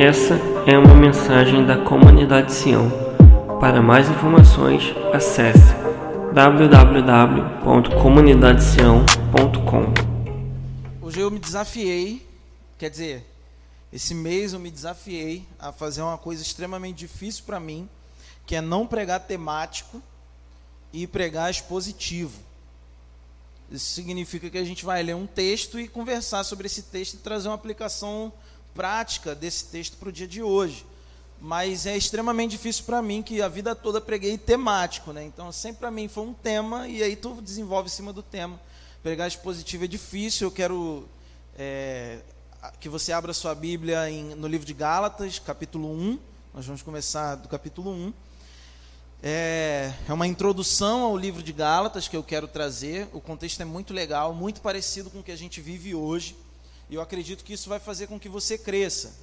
Essa é uma mensagem da comunidade Sião. Para mais informações, acesse www.comunidadesião.com. Hoje eu me desafiei, quer dizer, esse mês eu me desafiei a fazer uma coisa extremamente difícil para mim, que é não pregar temático e pregar expositivo. Isso significa que a gente vai ler um texto e conversar sobre esse texto e trazer uma aplicação prática desse texto para o dia de hoje. Mas é extremamente difícil para mim, que a vida toda preguei temático, né? Então, sempre para mim foi um tema, e aí tu desenvolve em cima do tema. Pregar expositivo é difícil, eu quero é, que você abra sua Bíblia em, no livro de Gálatas, capítulo 1. Nós vamos começar do capítulo 1. É, é uma introdução ao livro de Gálatas que eu quero trazer. O contexto é muito legal, muito parecido com o que a gente vive hoje. E eu acredito que isso vai fazer com que você cresça.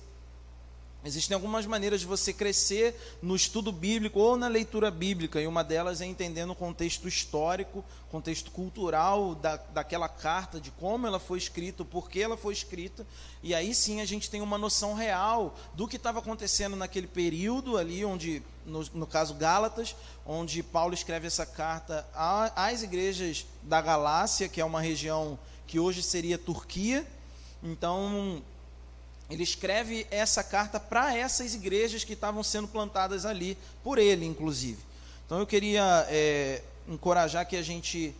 Existem algumas maneiras de você crescer no estudo bíblico ou na leitura bíblica, e uma delas é entendendo o contexto histórico, contexto cultural da, daquela carta, de como ela foi escrita, por que ela foi escrita, e aí sim a gente tem uma noção real do que estava acontecendo naquele período ali, onde, no, no caso Gálatas, onde Paulo escreve essa carta às igrejas da Galácia, que é uma região que hoje seria Turquia, então, ele escreve essa carta para essas igrejas que estavam sendo plantadas ali, por ele, inclusive. Então, eu queria é, encorajar que a gente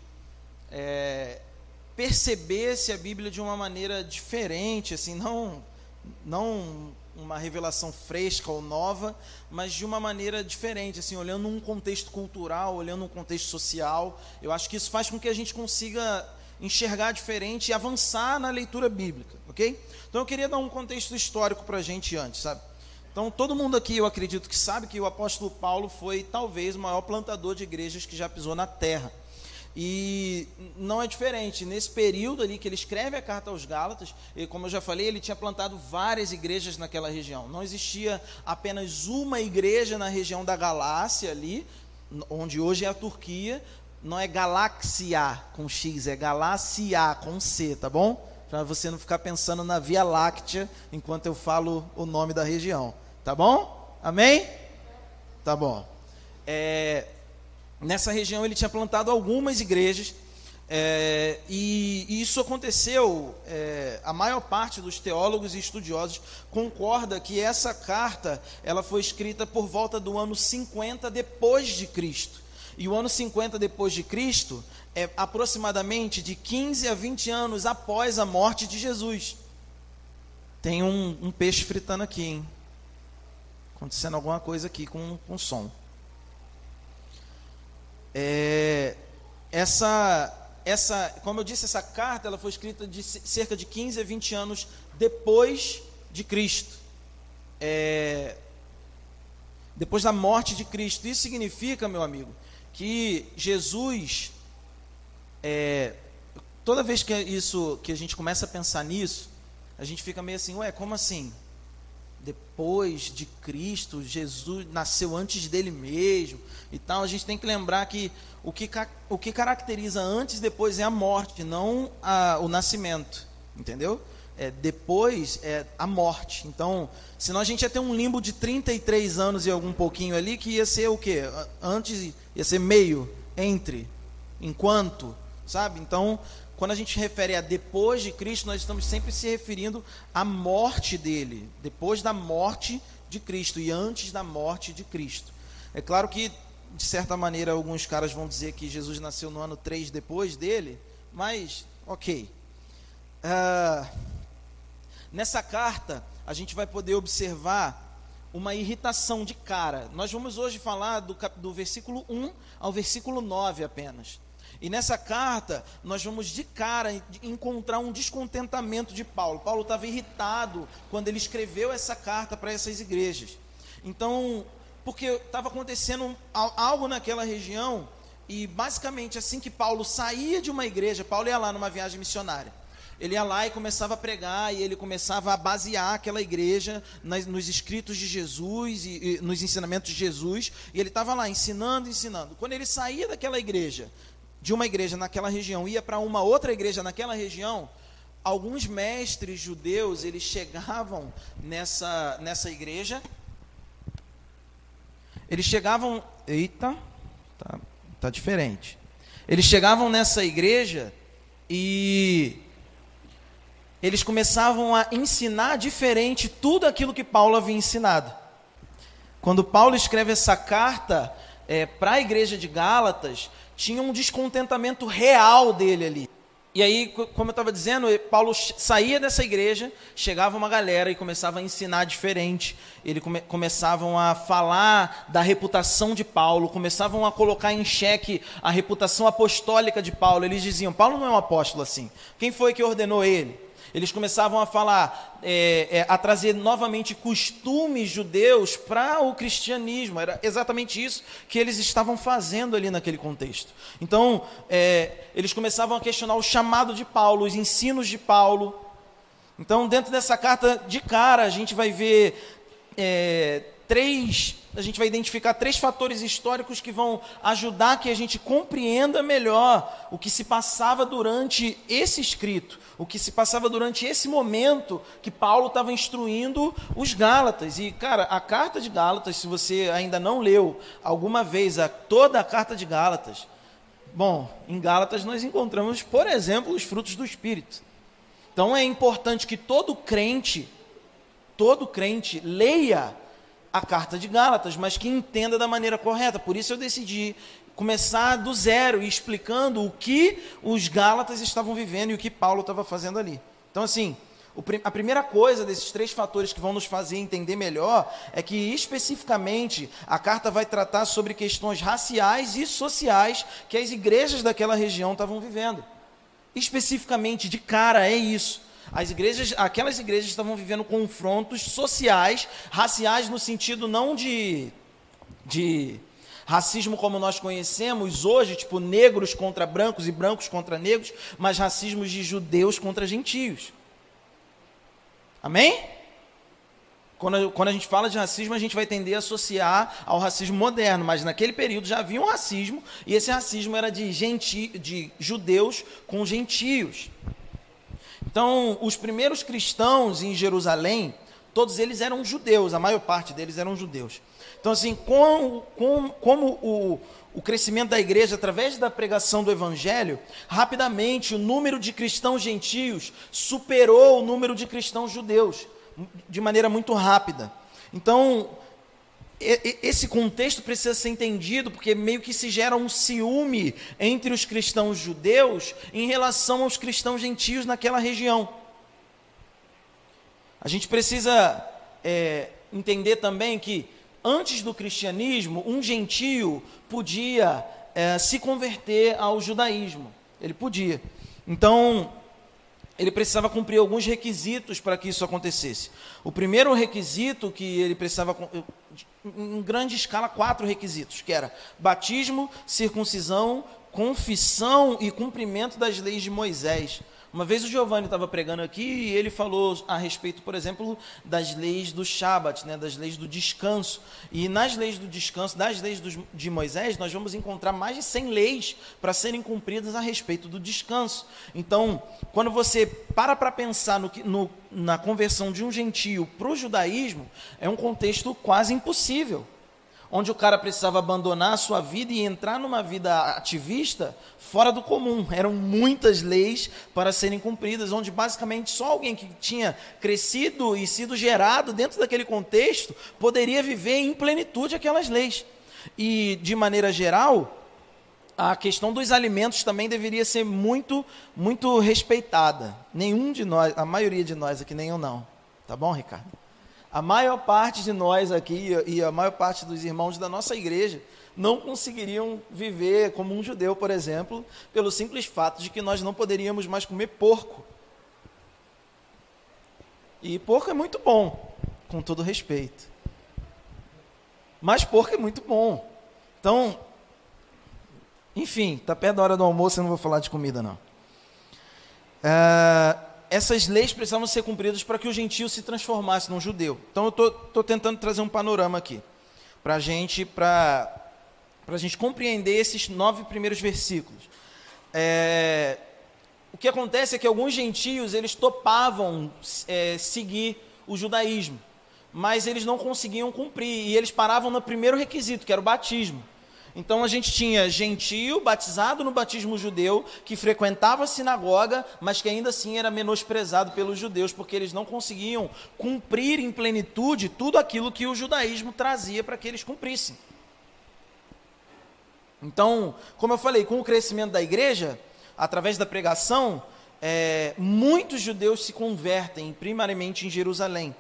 é, percebesse a Bíblia de uma maneira diferente, assim, não, não uma revelação fresca ou nova, mas de uma maneira diferente, assim, olhando um contexto cultural, olhando um contexto social. Eu acho que isso faz com que a gente consiga enxergar diferente e avançar na leitura bíblica, ok? Então eu queria dar um contexto histórico para a gente antes, sabe? Então todo mundo aqui, eu acredito que sabe que o apóstolo Paulo foi talvez o maior plantador de igrejas que já pisou na terra. E não é diferente. Nesse período ali que ele escreve a carta aos Gálatas, e como eu já falei, ele tinha plantado várias igrejas naquela região. Não existia apenas uma igreja na região da Galácia ali, onde hoje é a Turquia, não é galáxia com X, é galáxia com C, tá bom? Para você não ficar pensando na Via Láctea enquanto eu falo o nome da região, tá bom? Amém? Tá bom. É, nessa região ele tinha plantado algumas igrejas é, e, e, isso aconteceu. É, a maior parte dos teólogos e estudiosos concorda que essa carta ela foi escrita por volta do ano 50 depois de Cristo. E o ano 50 depois de Cristo é aproximadamente de 15 a 20 anos após a morte de Jesus. Tem um, um peixe fritando aqui, hein? Acontecendo alguma coisa aqui com, com som. É, essa, essa, como eu disse, essa carta ela foi escrita de cerca de 15 a 20 anos depois de Cristo. É, depois da morte de Cristo. Isso significa, meu amigo, que Jesus, é, toda vez que isso, que a gente começa a pensar nisso, a gente fica meio assim, ué, como assim? Depois de Cristo, Jesus nasceu antes dele mesmo e tal. A gente tem que lembrar que o que, o que caracteriza antes e depois é a morte, não a, o nascimento, entendeu? É, depois é a morte. Então, senão a gente ia ter um limbo de 33 anos e algum pouquinho ali, que ia ser o quê? Antes ia ser meio, entre, enquanto, sabe? Então, quando a gente refere a depois de Cristo, nós estamos sempre se referindo à morte dele, depois da morte de Cristo e antes da morte de Cristo. É claro que, de certa maneira, alguns caras vão dizer que Jesus nasceu no ano 3 depois dele, mas, ok. Uh, nessa carta, a gente vai poder observar uma irritação de cara. Nós vamos hoje falar do, do versículo 1 ao versículo 9 apenas. E nessa carta, nós vamos de cara encontrar um descontentamento de Paulo. Paulo estava irritado quando ele escreveu essa carta para essas igrejas. Então, porque estava acontecendo algo naquela região, e basicamente assim que Paulo saía de uma igreja, Paulo ia lá numa viagem missionária. Ele ia lá e começava a pregar, e ele começava a basear aquela igreja nas, nos escritos de Jesus e, e, nos ensinamentos de Jesus, e ele estava lá ensinando, ensinando. Quando ele saía daquela igreja, de uma igreja naquela região, ia para uma outra igreja naquela região, alguns mestres judeus, eles chegavam nessa, nessa igreja, eles chegavam, eita, tá, tá diferente. Eles chegavam nessa igreja e eles começavam a ensinar diferente tudo aquilo que Paulo havia ensinado. Quando Paulo escreve essa carta é, para a igreja de Gálatas, tinha um descontentamento real dele ali. E aí, como eu estava dizendo, Paulo saía dessa igreja, chegava uma galera e começava a ensinar diferente. Eles come, começavam a falar da reputação de Paulo, começavam a colocar em xeque a reputação apostólica de Paulo. Eles diziam: Paulo não é um apóstolo assim. Quem foi que ordenou ele? Eles começavam a falar, é, é, a trazer novamente costumes judeus para o cristianismo. Era exatamente isso que eles estavam fazendo ali naquele contexto. Então, é, eles começavam a questionar o chamado de Paulo, os ensinos de Paulo. Então, dentro dessa carta, de cara, a gente vai ver é, três a gente vai identificar três fatores históricos que vão ajudar que a gente compreenda melhor o que se passava durante esse escrito, o que se passava durante esse momento que Paulo estava instruindo os Gálatas. E, cara, a carta de Gálatas, se você ainda não leu alguma vez a, toda a carta de Gálatas, bom, em Gálatas nós encontramos, por exemplo, os frutos do Espírito. Então é importante que todo crente, todo crente, leia a carta de Gálatas, mas que entenda da maneira correta. Por isso eu decidi começar do zero e explicando o que os Gálatas estavam vivendo e o que Paulo estava fazendo ali. Então, assim, a primeira coisa desses três fatores que vão nos fazer entender melhor é que, especificamente, a carta vai tratar sobre questões raciais e sociais que as igrejas daquela região estavam vivendo. Especificamente, de cara, é isso. As igrejas, aquelas igrejas estavam vivendo confrontos sociais, raciais no sentido não de, de racismo como nós conhecemos hoje, tipo negros contra brancos e brancos contra negros, mas racismos de judeus contra gentios. Amém? Quando, quando a gente fala de racismo, a gente vai tender a associar ao racismo moderno, mas naquele período já havia um racismo, e esse racismo era de, genti, de judeus com gentios. Então, os primeiros cristãos em Jerusalém, todos eles eram judeus, a maior parte deles eram judeus. Então, assim, com, com, como o, o crescimento da igreja através da pregação do evangelho, rapidamente o número de cristãos gentios superou o número de cristãos judeus, de maneira muito rápida. Então, esse contexto precisa ser entendido porque meio que se gera um ciúme entre os cristãos judeus em relação aos cristãos gentios naquela região. A gente precisa é, entender também que antes do cristianismo, um gentio podia é, se converter ao judaísmo. Ele podia. Então, ele precisava cumprir alguns requisitos para que isso acontecesse. O primeiro requisito que ele precisava, em grande escala, quatro requisitos, que era batismo, circuncisão, confissão e cumprimento das leis de Moisés. Uma vez o Giovanni estava pregando aqui e ele falou a respeito, por exemplo, das leis do Shabat, né, das leis do descanso. E nas leis do descanso, das leis de Moisés, nós vamos encontrar mais de 100 leis para serem cumpridas a respeito do descanso. Então, quando você para para pensar no, no, na conversão de um gentio para o judaísmo, é um contexto quase impossível onde o cara precisava abandonar a sua vida e entrar numa vida ativista fora do comum. Eram muitas leis para serem cumpridas, onde basicamente só alguém que tinha crescido e sido gerado dentro daquele contexto poderia viver em plenitude aquelas leis. E, de maneira geral, a questão dos alimentos também deveria ser muito, muito respeitada. Nenhum de nós, a maioria de nós aqui, nenhum não. Tá bom, Ricardo? A maior parte de nós aqui e a maior parte dos irmãos da nossa igreja não conseguiriam viver como um judeu, por exemplo, pelo simples fato de que nós não poderíamos mais comer porco. E porco é muito bom, com todo respeito. Mas porco é muito bom. Então, enfim, está perto da hora do almoço, eu não vou falar de comida, não. É, essas leis precisavam ser cumpridas para que o gentio se transformasse num judeu. Então eu estou tentando trazer um panorama aqui para a gente, para a gente compreender esses nove primeiros versículos. É, o que acontece é que alguns gentios eles topavam é, seguir o judaísmo, mas eles não conseguiam cumprir e eles paravam no primeiro requisito, que era o batismo. Então a gente tinha gentio batizado no batismo judeu, que frequentava a sinagoga, mas que ainda assim era menosprezado pelos judeus, porque eles não conseguiam cumprir em plenitude tudo aquilo que o judaísmo trazia para que eles cumprissem. Então, como eu falei, com o crescimento da igreja, através da pregação, é, muitos judeus se convertem, primariamente em Jerusalém.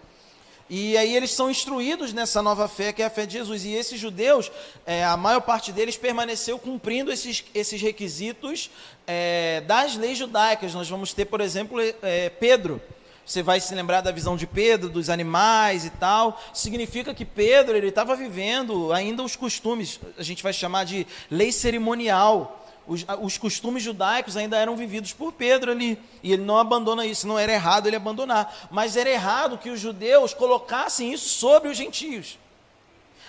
E aí eles são instruídos nessa nova fé, que é a fé de Jesus. E esses judeus, é, a maior parte deles permaneceu cumprindo esses, esses requisitos é, das leis judaicas. Nós vamos ter, por exemplo, é, Pedro. Você vai se lembrar da visão de Pedro, dos animais e tal. Significa que Pedro ele estava vivendo ainda os costumes, a gente vai chamar de lei cerimonial os, os, costumes judaicos ainda eram vividos por Pedro ali. E ele não abandona isso. Não era errado ele abandonar. Mas era errado que os judeus colocassem isso sobre os gentios.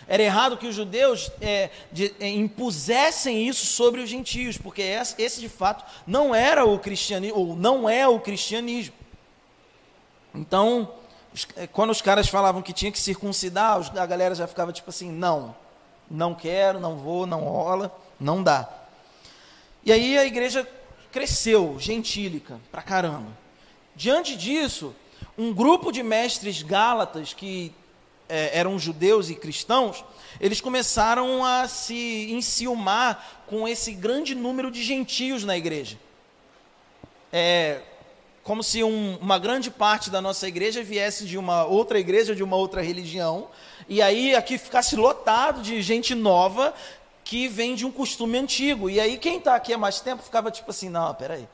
Era errado que os judeus é, de, é, impusessem isso sobre os gentios, porque esse, esse, de fato não era o cristianismo, ou não é o cristianismo. Então, é, quando os caras falavam que tinha que circuncidar, a galera já ficava tipo assim: não, não quero, não vou, não rola, não dá. E aí a igreja cresceu, gentílica, pra caramba. Diante disso, um grupo de mestres gálatas que é, eram judeus e cristãos, eles começaram a se enciumar com esse grande número de gentios na igreja. É como se um, uma grande parte da nossa igreja viesse de uma outra igreja, de uma outra religião, e aí aqui ficasse lotado de gente nova que vem de um costume antigo. E aí quem está aqui há mais tempo ficava tipo assim, não, peraí,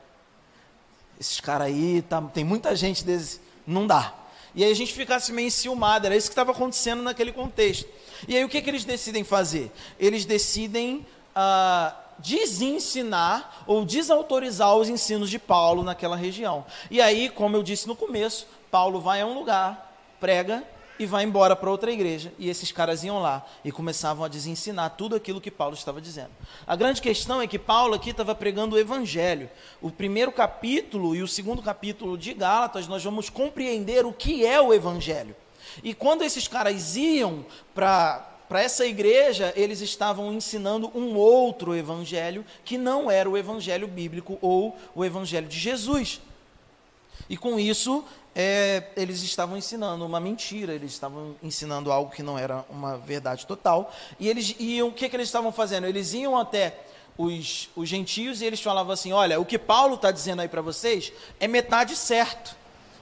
esses caras aí, tá, tem muita gente desse, não dá. E aí a gente ficasse meio enciumado, era isso que estava acontecendo naquele contexto. E aí o que, que eles decidem fazer? Eles decidem ah, desensinar ou desautorizar os ensinos de Paulo naquela região. E aí, como eu disse no começo, Paulo vai a um lugar, prega e vai embora para outra igreja. E esses caras iam lá e começavam a desensinar tudo aquilo que Paulo estava dizendo. A grande questão é que Paulo aqui estava pregando o evangelho. O primeiro capítulo e o segundo capítulo de Gálatas, nós vamos compreender o que é o evangelho. E quando esses caras iam para para essa igreja, eles estavam ensinando um outro evangelho que não era o evangelho bíblico ou o evangelho de Jesus. E com isso, é, eles estavam ensinando uma mentira, eles estavam ensinando algo que não era uma verdade total. E eles iam, o que, que eles estavam fazendo? Eles iam até os, os gentios e eles falavam assim: olha, o que Paulo está dizendo aí para vocês é metade certo.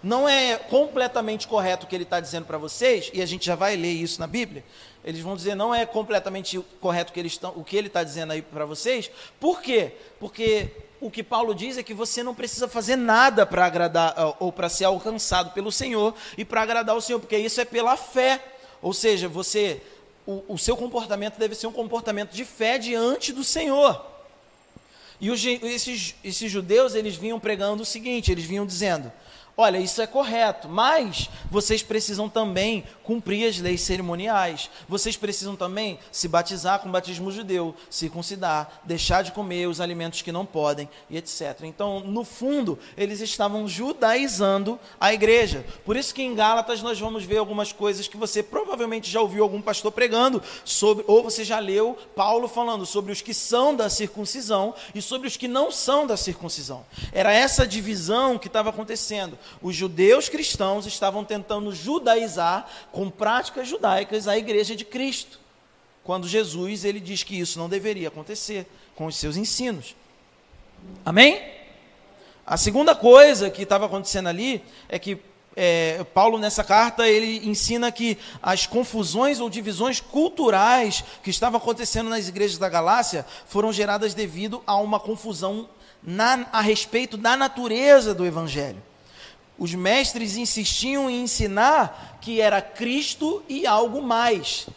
Não é completamente correto o que ele está dizendo para vocês, e a gente já vai ler isso na Bíblia. Eles vão dizer não é completamente correto o que, eles tão, o que ele está dizendo aí para vocês. Por quê? Porque o que Paulo diz é que você não precisa fazer nada para agradar ou para ser alcançado pelo Senhor e para agradar o Senhor, porque isso é pela fé. Ou seja, você o, o, seu comportamento deve ser um comportamento de fé diante do Senhor. E os, esses, esses judeus, eles vinham pregando o seguinte, eles vinham dizendo, Olha, isso é correto, mas vocês precisam também cumprir as leis cerimoniais. Vocês precisam também se batizar com o batismo judeu, circuncidar, deixar de comer os alimentos que não podem e etc. Então, no fundo, eles estavam judaizando a igreja. Por isso que em Gálatas nós vamos ver algumas coisas que você provavelmente já ouviu algum pastor pregando sobre, ou você já leu Paulo falando sobre os que são da circuncisão e sobre os que não são da circuncisão. Era essa divisão que estava acontecendo os judeus cristãos estavam tentando judaizar com práticas judaicas a igreja de Cristo. Quando Jesus ele diz que isso não deveria acontecer com os seus ensinos. Amém? A segunda coisa que estava acontecendo ali é que é, Paulo nessa carta ele ensina que as confusões ou divisões culturais que estavam acontecendo nas igrejas da Galácia foram geradas devido a uma confusão na, a respeito da natureza do evangelho. Os mestres insistiam em ensinar que era Cristo e algo mais.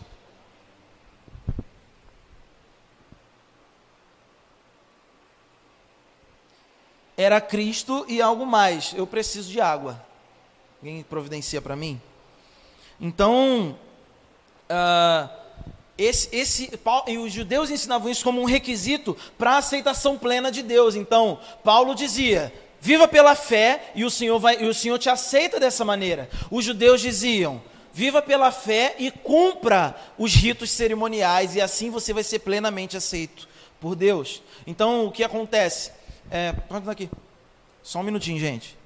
Era Cristo e algo mais. Eu preciso de água. Alguém providencia para mim? Então, uh, esse, esse, e os judeus ensinavam isso como um requisito para a aceitação plena de Deus. Então, Paulo dizia: Viva pela fé e o Senhor vai e o Senhor te aceita dessa maneira. Os judeus diziam: Viva pela fé e cumpra os ritos cerimoniais e assim você vai ser plenamente aceito por Deus. Então, o que acontece? É, pode aqui. Só um minutinho, gente.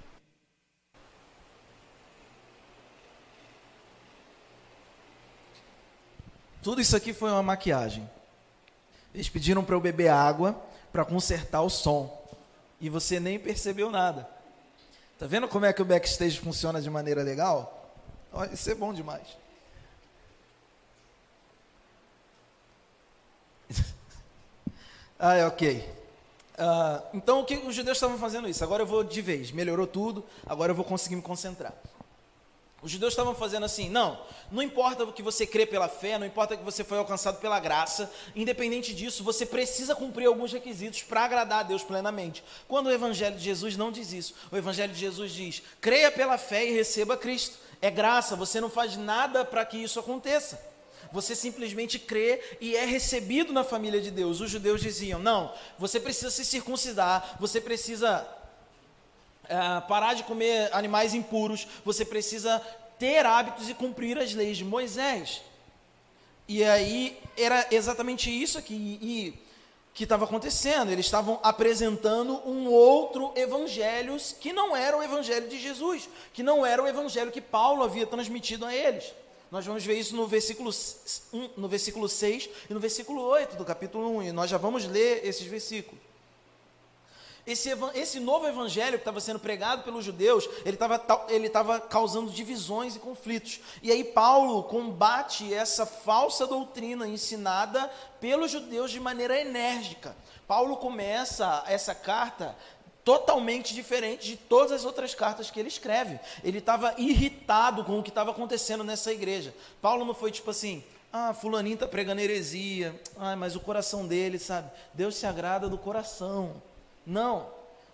Tudo isso aqui foi uma maquiagem. Eles pediram para eu beber água para consertar o som. E você nem percebeu nada. Tá vendo como é que o backstage funciona de maneira legal? Isso é bom demais. ah, ok. Uh, então, o que os judeus estavam fazendo isso? Agora eu vou de vez. Melhorou tudo, agora eu vou conseguir me concentrar. Os judeus estavam fazendo assim, não, não importa o que você crê pela fé, não importa que você foi alcançado pela graça, independente disso, você precisa cumprir alguns requisitos para agradar a Deus plenamente. Quando o Evangelho de Jesus não diz isso, o Evangelho de Jesus diz: creia pela fé e receba Cristo. É graça, você não faz nada para que isso aconteça. Você simplesmente crê e é recebido na família de Deus. Os judeus diziam: não, você precisa se circuncidar, você precisa uh, parar de comer animais impuros, você precisa ter hábitos e cumprir as leis de Moisés. E aí era exatamente isso aqui e, que estava acontecendo. Eles estavam apresentando um outro evangelho que não era o evangelho de Jesus, que não era o evangelho que Paulo havia transmitido a eles. Nós vamos ver isso no versículo, no versículo 6 e no versículo 8 do capítulo 1, e nós já vamos ler esses versículos. Esse, esse novo evangelho que estava sendo pregado pelos judeus, ele estava ele tava causando divisões e conflitos. E aí Paulo combate essa falsa doutrina ensinada pelos judeus de maneira enérgica. Paulo começa essa carta totalmente diferente de todas as outras cartas que ele escreve. Ele estava irritado com o que estava acontecendo nessa igreja. Paulo não foi tipo assim, ah, fulaninho está pregando heresia. Ah, mas o coração dele, sabe? Deus se agrada do coração. Não,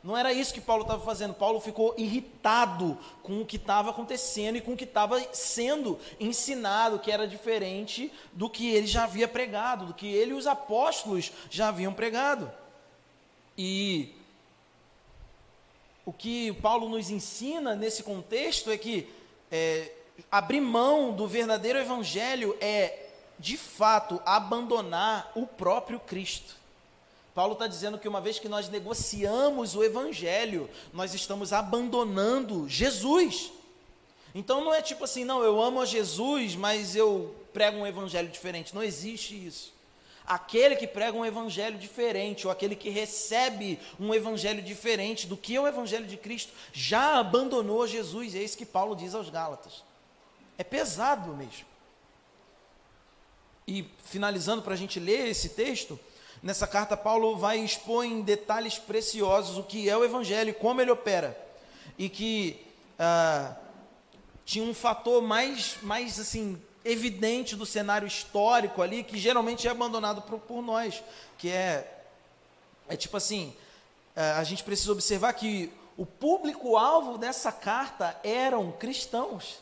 não era isso que Paulo estava fazendo. Paulo ficou irritado com o que estava acontecendo e com o que estava sendo ensinado, que era diferente do que ele já havia pregado, do que ele e os apóstolos já haviam pregado. E o que Paulo nos ensina nesse contexto é que é, abrir mão do verdadeiro evangelho é, de fato, abandonar o próprio Cristo. Paulo está dizendo que uma vez que nós negociamos o Evangelho, nós estamos abandonando Jesus. Então não é tipo assim, não, eu amo a Jesus, mas eu prego um Evangelho diferente. Não existe isso. Aquele que prega um Evangelho diferente, ou aquele que recebe um Evangelho diferente do que é o Evangelho de Cristo, já abandonou Jesus. É isso que Paulo diz aos Gálatas. É pesado mesmo. E finalizando para a gente ler esse texto, Nessa carta, Paulo vai expor em detalhes preciosos o que é o Evangelho e como ele opera. E que ah, tinha um fator mais, mais assim, evidente do cenário histórico ali, que geralmente é abandonado por, por nós, que é, é tipo assim, ah, a gente precisa observar que o público-alvo dessa carta eram cristãos.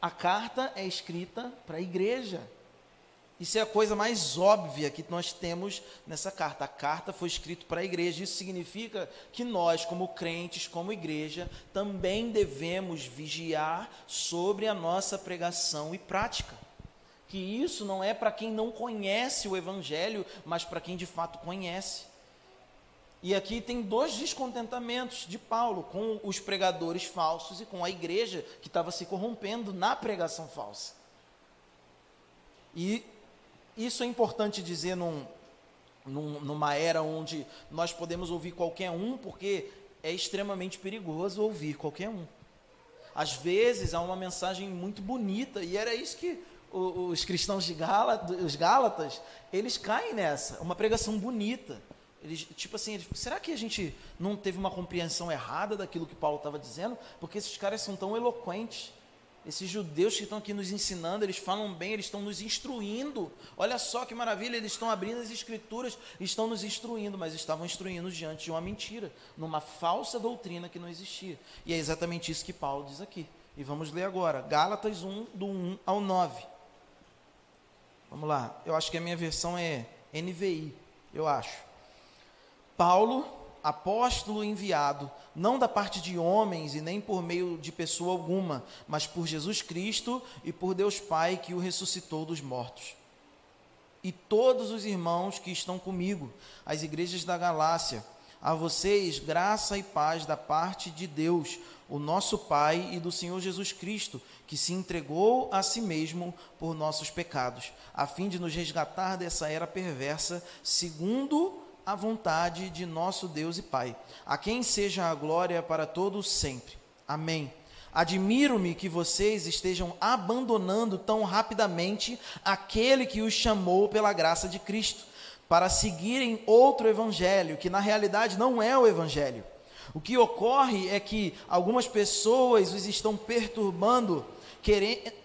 A carta é escrita para a igreja. Isso é a coisa mais óbvia que nós temos nessa carta. A carta foi escrita para a igreja. Isso significa que nós, como crentes, como igreja, também devemos vigiar sobre a nossa pregação e prática. Que isso não é para quem não conhece o Evangelho, mas para quem de fato conhece. E aqui tem dois descontentamentos de Paulo com os pregadores falsos e com a igreja que estava se corrompendo na pregação falsa. E isso é importante dizer num, num, numa era onde nós podemos ouvir qualquer um, porque é extremamente perigoso ouvir qualquer um. Às vezes há uma mensagem muito bonita, e era isso que os cristãos de Gálatas, os Gálatas, eles caem nessa, uma pregação bonita. Eles, tipo assim, eles, será que a gente não teve uma compreensão errada daquilo que Paulo estava dizendo? Porque esses caras são tão eloquentes. Esses judeus que estão aqui nos ensinando, eles falam bem, eles estão nos instruindo. Olha só que maravilha, eles estão abrindo as escrituras, estão nos instruindo, mas estavam instruindo diante de uma mentira, numa falsa doutrina que não existia. E é exatamente isso que Paulo diz aqui. E vamos ler agora, Gálatas 1, do 1 ao 9. Vamos lá, eu acho que a minha versão é NVI, eu acho. Paulo, apóstolo enviado, não da parte de homens e nem por meio de pessoa alguma, mas por Jesus Cristo e por Deus Pai que o ressuscitou dos mortos. E todos os irmãos que estão comigo, as igrejas da Galácia, a vocês graça e paz da parte de Deus, o nosso Pai e do Senhor Jesus Cristo, que se entregou a si mesmo por nossos pecados, a fim de nos resgatar dessa era perversa, segundo a vontade de nosso Deus e Pai, a quem seja a glória para todos sempre. Amém. Admiro-me que vocês estejam abandonando tão rapidamente aquele que os chamou pela graça de Cristo, para seguirem outro evangelho, que na realidade não é o evangelho. O que ocorre é que algumas pessoas os estão perturbando,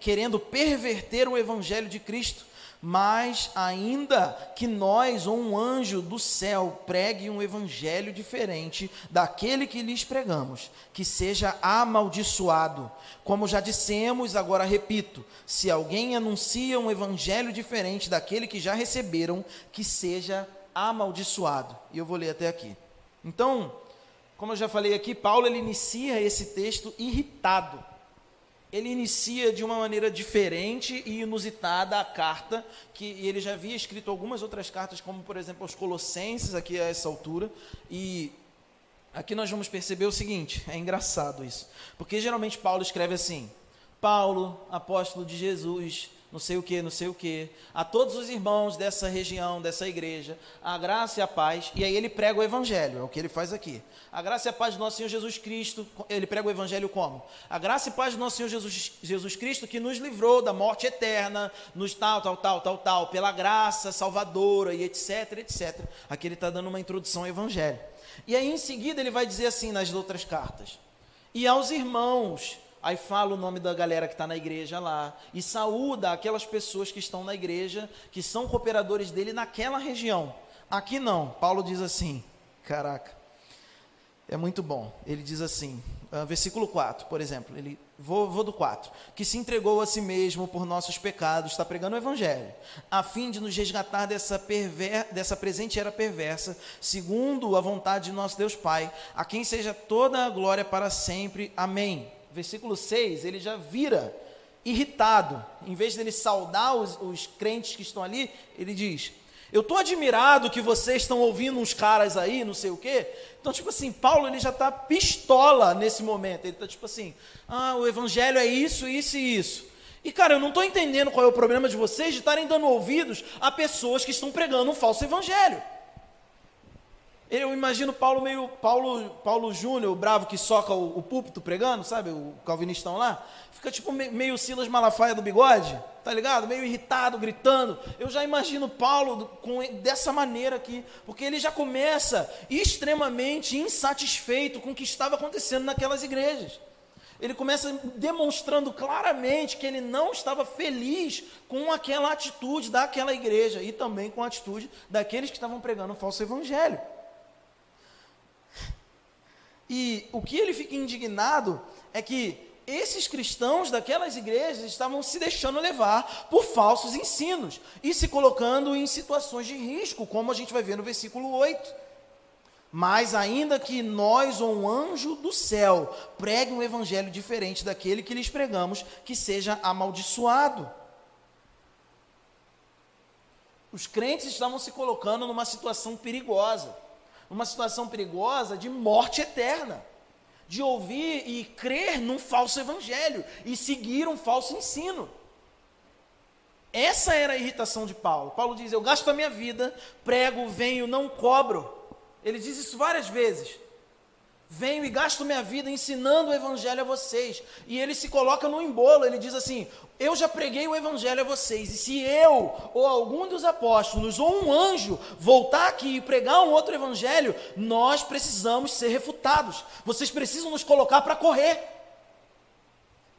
querendo perverter o evangelho de Cristo mas ainda que nós ou um anjo do céu pregue um evangelho diferente daquele que lhes pregamos, que seja amaldiçoado. Como já dissemos, agora repito: se alguém anuncia um evangelho diferente daquele que já receberam, que seja amaldiçoado. E eu vou ler até aqui. Então, como eu já falei aqui, Paulo ele inicia esse texto irritado ele inicia de uma maneira diferente e inusitada a carta, que ele já havia escrito algumas outras cartas, como por exemplo aos Colossenses, aqui a essa altura, e aqui nós vamos perceber o seguinte: é engraçado isso, porque geralmente Paulo escreve assim: Paulo, apóstolo de Jesus, não sei o que, não sei o que, a todos os irmãos dessa região, dessa igreja, a graça e a paz, e aí ele prega o evangelho, é o que ele faz aqui. A graça e a paz do nosso Senhor Jesus Cristo, ele prega o evangelho como? A graça e paz do nosso Senhor Jesus, Jesus Cristo que nos livrou da morte eterna, nos tal, tal, tal, tal, tal, pela graça salvadora e etc, etc. Aqui ele está dando uma introdução ao evangelho. E aí em seguida ele vai dizer assim nas outras cartas: E aos irmãos aí fala o nome da galera que está na igreja lá, e saúda aquelas pessoas que estão na igreja, que são cooperadores dele naquela região. Aqui não, Paulo diz assim, caraca, é muito bom. Ele diz assim, uh, versículo 4, por exemplo, ele, vou, vou do 4, que se entregou a si mesmo por nossos pecados, está pregando o evangelho, a fim de nos resgatar dessa, perver, dessa presente era perversa, segundo a vontade de nosso Deus Pai, a quem seja toda a glória para sempre. Amém versículo 6, ele já vira irritado. Em vez dele saudar os, os crentes que estão ali, ele diz: Eu estou admirado que vocês estão ouvindo uns caras aí, não sei o quê. Então, tipo assim, Paulo ele já está pistola nesse momento. Ele está tipo assim: Ah, o evangelho é isso, isso e isso. E cara, eu não estou entendendo qual é o problema de vocês de estarem dando ouvidos a pessoas que estão pregando um falso evangelho. Eu imagino Paulo meio Paulo Paulo Júnior, bravo que soca o, o, púlpito pregando, sabe? O calvinistão lá. Fica tipo meio, meio Silas Malafaia do bigode, tá ligado? Meio irritado, gritando. Eu já imagino Paulo com, dessa maneira aqui, porque ele já começa extremamente insatisfeito com o que estava acontecendo naquelas igrejas. Ele começa demonstrando claramente que ele não estava feliz com aquela atitude daquela igreja e também com a atitude daqueles que estavam pregando o falso evangelho. E o que ele fica indignado é que esses cristãos daquelas igrejas estavam se deixando levar por falsos ensinos e se colocando em situações de risco, como a gente vai ver no versículo 8. Mas ainda que nós ou um anjo do céu pregue um evangelho diferente daquele que lhes pregamos, que seja amaldiçoado. Os crentes estavam se colocando numa situação perigosa numa situação perigosa de morte eterna, de ouvir e crer num falso evangelho e seguir um falso ensino. Essa era a irritação de Paulo. Paulo diz: Eu gasto a minha vida, prego, venho, não cobro. Ele diz isso várias vezes. Venho e gasto minha vida ensinando o evangelho a vocês. E ele se coloca no embolo, ele diz assim: Eu já preguei o evangelho a vocês, e se eu ou algum dos apóstolos ou um anjo voltar aqui e pregar um outro evangelho, nós precisamos ser refutados. Vocês precisam nos colocar para correr.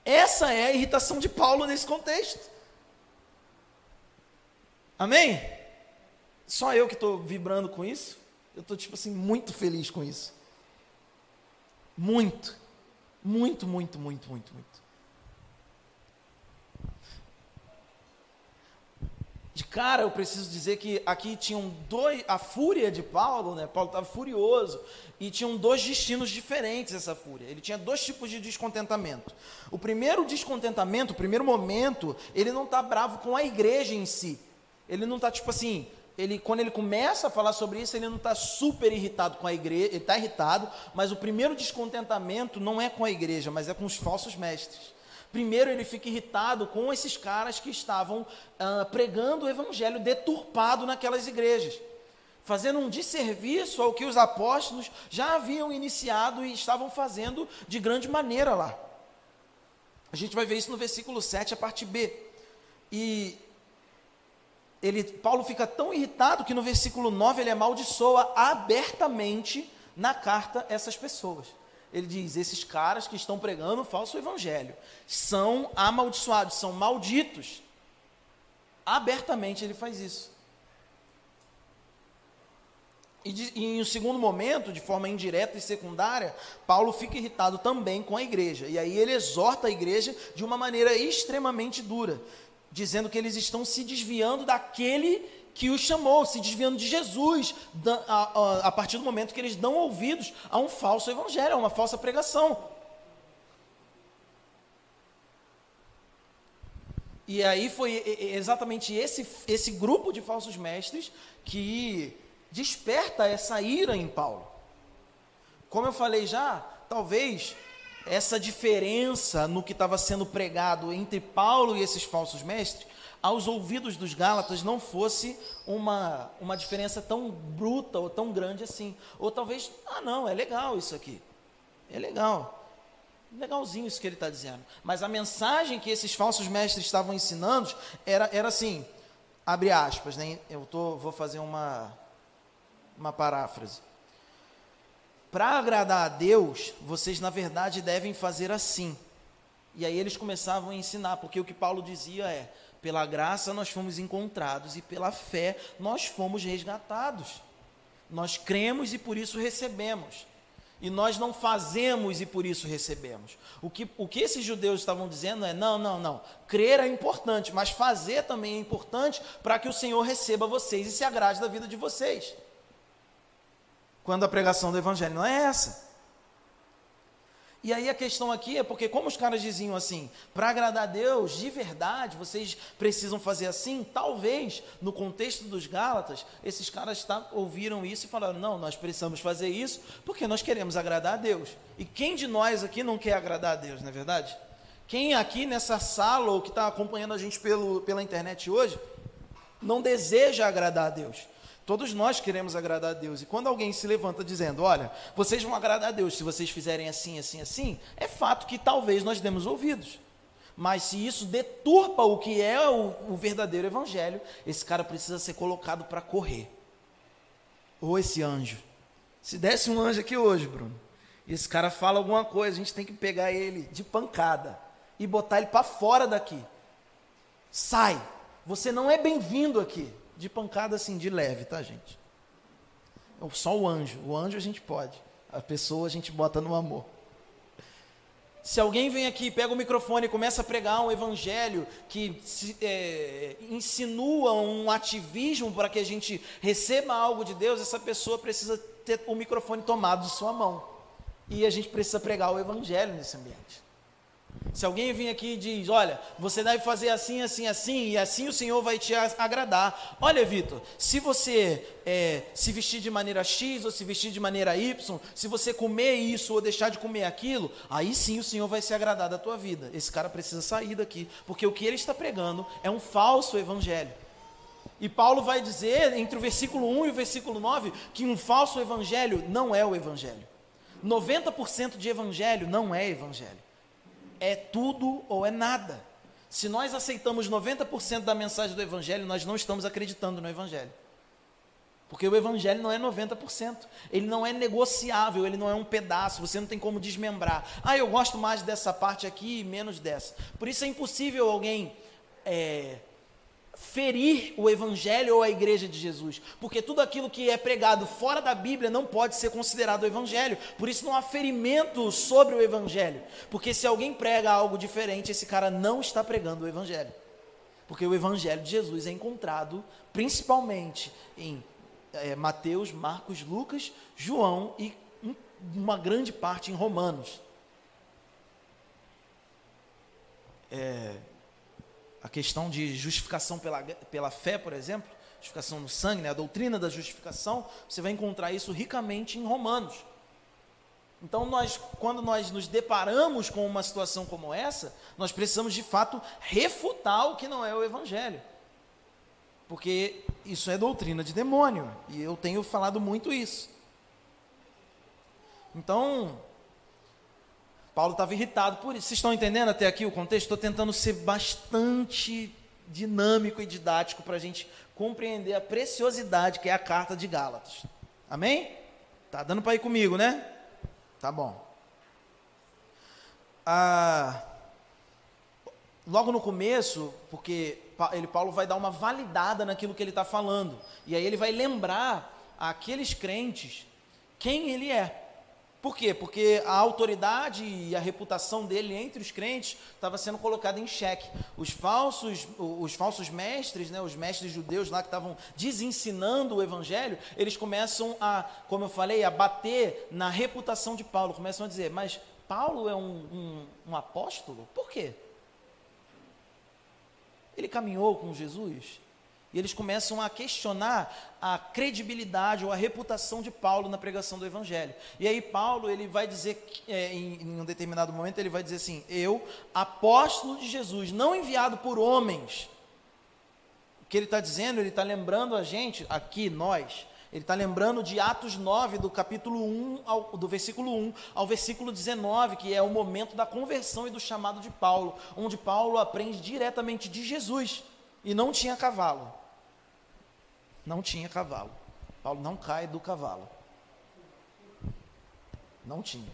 Essa é a irritação de Paulo nesse contexto. Amém? Só eu que estou vibrando com isso? Eu estou, tipo assim, muito feliz com isso. Muito. Muito, muito, muito, muito, muito. De cara, eu preciso dizer que aqui tinham dois, a fúria de Paulo, né? Paulo estava furioso e tinham dois destinos diferentes essa fúria. Ele tinha dois tipos de descontentamento. O primeiro descontentamento, o primeiro momento, ele não está bravo com a igreja em si. Ele não está tipo assim, ele, quando ele começa a falar sobre isso, ele não está super irritado com a igreja, ele está irritado, mas o primeiro descontentamento não é com a igreja, mas é com os falsos mestres. Primeiro, ele fica irritado com esses caras que estavam uh, pregando o evangelho deturpado naquelas igrejas, fazendo um desserviço ao que os apóstolos já haviam iniciado e estavam fazendo de grande maneira lá. A gente vai ver isso no versículo 7, a parte B. E ele, Paulo fica tão irritado que no versículo 9 ele amaldiçoa abertamente na carta essas pessoas ele diz: esses caras que estão pregando o falso evangelho são amaldiçoados, são malditos. Abertamente ele faz isso. E, de, e em um segundo momento, de forma indireta e secundária, Paulo fica irritado também com a igreja. E aí ele exorta a igreja de uma maneira extremamente dura, dizendo que eles estão se desviando daquele que os chamou, se desviando de Jesus, a, partir do momento que eles dão ouvidos a um falso evangelho, a uma falsa pregação. E aí foi exatamente esse, esse grupo de falsos mestres que desperta essa ira em Paulo. Como eu falei já, talvez essa diferença no que estava sendo pregado entre Paulo e esses falsos mestres aos ouvidos dos Gálatas não fosse uma, uma diferença tão bruta ou tão grande assim. Ou talvez, ah, não, é legal isso aqui. É legal. Legalzinho isso que ele está dizendo. Mas a mensagem que esses falsos mestres estavam ensinando era, era assim, abre aspas, né? eu tô, vou fazer uma, uma paráfrase. Para agradar a Deus, vocês na verdade devem fazer assim. E aí eles começavam a ensinar, porque o que Paulo dizia é: pela graça nós fomos encontrados e pela fé nós fomos resgatados. Nós cremos e por isso recebemos. E nós não fazemos e por isso recebemos. O que, o que esses judeus estavam dizendo é: não, não, não. Crer é importante, mas fazer também é importante para que o Senhor receba vocês e se agrade da vida de vocês. Quando a pregação do Evangelho não é essa. E aí a questão aqui é porque, como os caras diziam assim, para agradar a Deus de verdade, vocês precisam fazer assim, talvez no contexto dos Gálatas, esses caras tá, ouviram isso e falaram: não, nós precisamos fazer isso porque nós queremos agradar a Deus. E quem de nós aqui não quer agradar a Deus, não é verdade? Quem aqui nessa sala ou que está acompanhando a gente pelo, pela internet hoje, não deseja agradar a Deus? Todos nós queremos agradar a Deus. E quando alguém se levanta dizendo, olha, vocês vão agradar a Deus se vocês fizerem assim, assim, assim, é fato que talvez nós demos ouvidos. Mas se isso deturpa o que é o, o verdadeiro evangelho, esse cara precisa ser colocado para correr. Ou esse anjo. Se desse um anjo aqui hoje, Bruno, e esse cara fala alguma coisa, a gente tem que pegar ele de pancada e botar ele para fora daqui. Sai. Você não é bem-vindo aqui de pancada assim, de leve, tá, gente? Só o anjo. O anjo a gente pode. A pessoa a gente bota no amor. Se alguém vem aqui, pega o microfone e começa a pregar um evangelho que é, insinua um ativismo para que a gente receba algo de Deus, essa pessoa precisa ter o microfone tomado de sua mão. E a gente precisa pregar o evangelho nesse ambiente. Se alguém vir aqui e diz, olha, você deve fazer assim, assim, assim, e assim o Senhor vai te agradar. Olha, Vitor, se você é, se vestir de maneira X ou se vestir de maneira Y, se você comer isso ou deixar de comer aquilo, aí sim o Senhor vai se agradar da tua vida. Esse cara precisa sair daqui, porque o que ele está pregando é um falso evangelho. E Paulo vai dizer, entre o versículo 1 e o versículo 9, que um falso evangelho não é o evangelho. 90% de evangelho não é evangelho é tudo ou é nada. Se nós aceitamos 90% da mensagem do Evangelho, nós não estamos acreditando no Evangelho. Porque o Evangelho não é 90%. Ele não é negociável, ele não é um pedaço, você não tem como desmembrar. Ah, eu gosto mais dessa parte aqui e menos dessa. Por isso é impossível alguém é, ferir o evangelho ou a igreja de Jesus, porque tudo aquilo que é pregado fora da Bíblia não pode ser considerado o evangelho. Por isso não há ferimento sobre o evangelho, porque se alguém prega algo diferente, esse cara não está pregando o evangelho. Porque o Evangelho de Jesus é encontrado principalmente em é, Mateus, Marcos, Lucas, João e uma grande parte em Romanos. É, a questão de justificação pela, pela fé, por exemplo, justificação no sangue, né, a doutrina da justificação, você vai encontrar isso ricamente em Romanos. Então, nós, quando nós nos deparamos com uma situação como essa, nós precisamos de fato refutar o que não é o Evangelho. Porque isso é doutrina de demônio, e eu tenho falado muito isso. Então, Paulo estava irritado por isso. Vocês estão entendendo até aqui o contexto? Estou tentando ser bastante dinâmico e didático para a gente compreender a preciosidade que é a carta de Gálatas. Amém? Tá dando para ir comigo, né? Tá bom. Ah, logo no começo, porque ele, Paulo vai dar uma validada naquilo que ele está falando. E aí ele vai lembrar aqueles crentes quem ele é. Por quê? Porque a autoridade e a reputação dele entre os crentes estava sendo colocada em xeque. Os falsos, os falsos mestres, né, os mestres judeus lá que estavam desensinando o evangelho, eles começam a, como eu falei, a bater na reputação de Paulo. Começam a dizer, mas Paulo é um, um, um apóstolo? Por quê? Ele caminhou com Jesus? E eles começam a questionar a credibilidade ou a reputação de Paulo na pregação do Evangelho. E aí Paulo ele vai dizer, é, em, em um determinado momento, ele vai dizer assim: Eu, apóstolo de Jesus, não enviado por homens. O que ele está dizendo, ele está lembrando a gente, aqui nós, ele está lembrando de Atos 9, do capítulo 1, ao, do versículo 1 ao versículo 19, que é o momento da conversão e do chamado de Paulo, onde Paulo aprende diretamente de Jesus e não tinha cavalo não tinha cavalo. Paulo não cai do cavalo. Não tinha.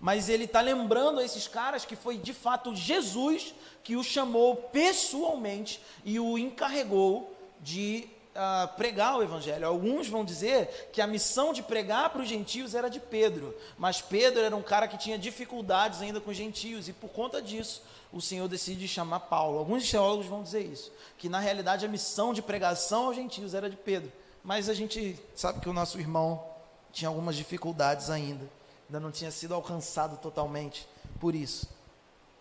Mas ele está lembrando a esses caras que foi de fato Jesus que o chamou pessoalmente e o encarregou de uh, pregar o evangelho. Alguns vão dizer que a missão de pregar para os gentios era de Pedro, mas Pedro era um cara que tinha dificuldades ainda com os gentios e por conta disso o Senhor decide chamar Paulo. Alguns teólogos vão dizer isso, que na realidade a missão de pregação aos gentios era de Pedro, mas a gente sabe que o nosso irmão tinha algumas dificuldades ainda, ainda não tinha sido alcançado totalmente por isso.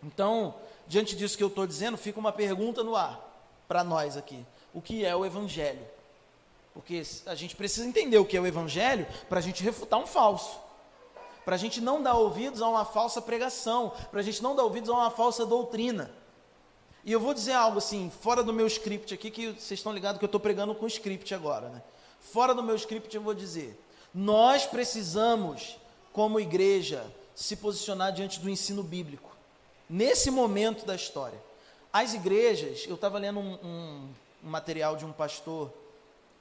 Então, diante disso que eu estou dizendo, fica uma pergunta no ar para nós aqui: o que é o Evangelho? Porque a gente precisa entender o que é o Evangelho para a gente refutar um falso para a gente não dar ouvidos a uma falsa pregação, para a gente não dar ouvidos a uma falsa doutrina. E eu vou dizer algo assim, fora do meu script aqui, que vocês estão ligados que eu estou pregando com script agora, né? Fora do meu script eu vou dizer, nós precisamos, como igreja, se posicionar diante do ensino bíblico. Nesse momento da história. As igrejas, eu estava lendo um, um, um material de um pastor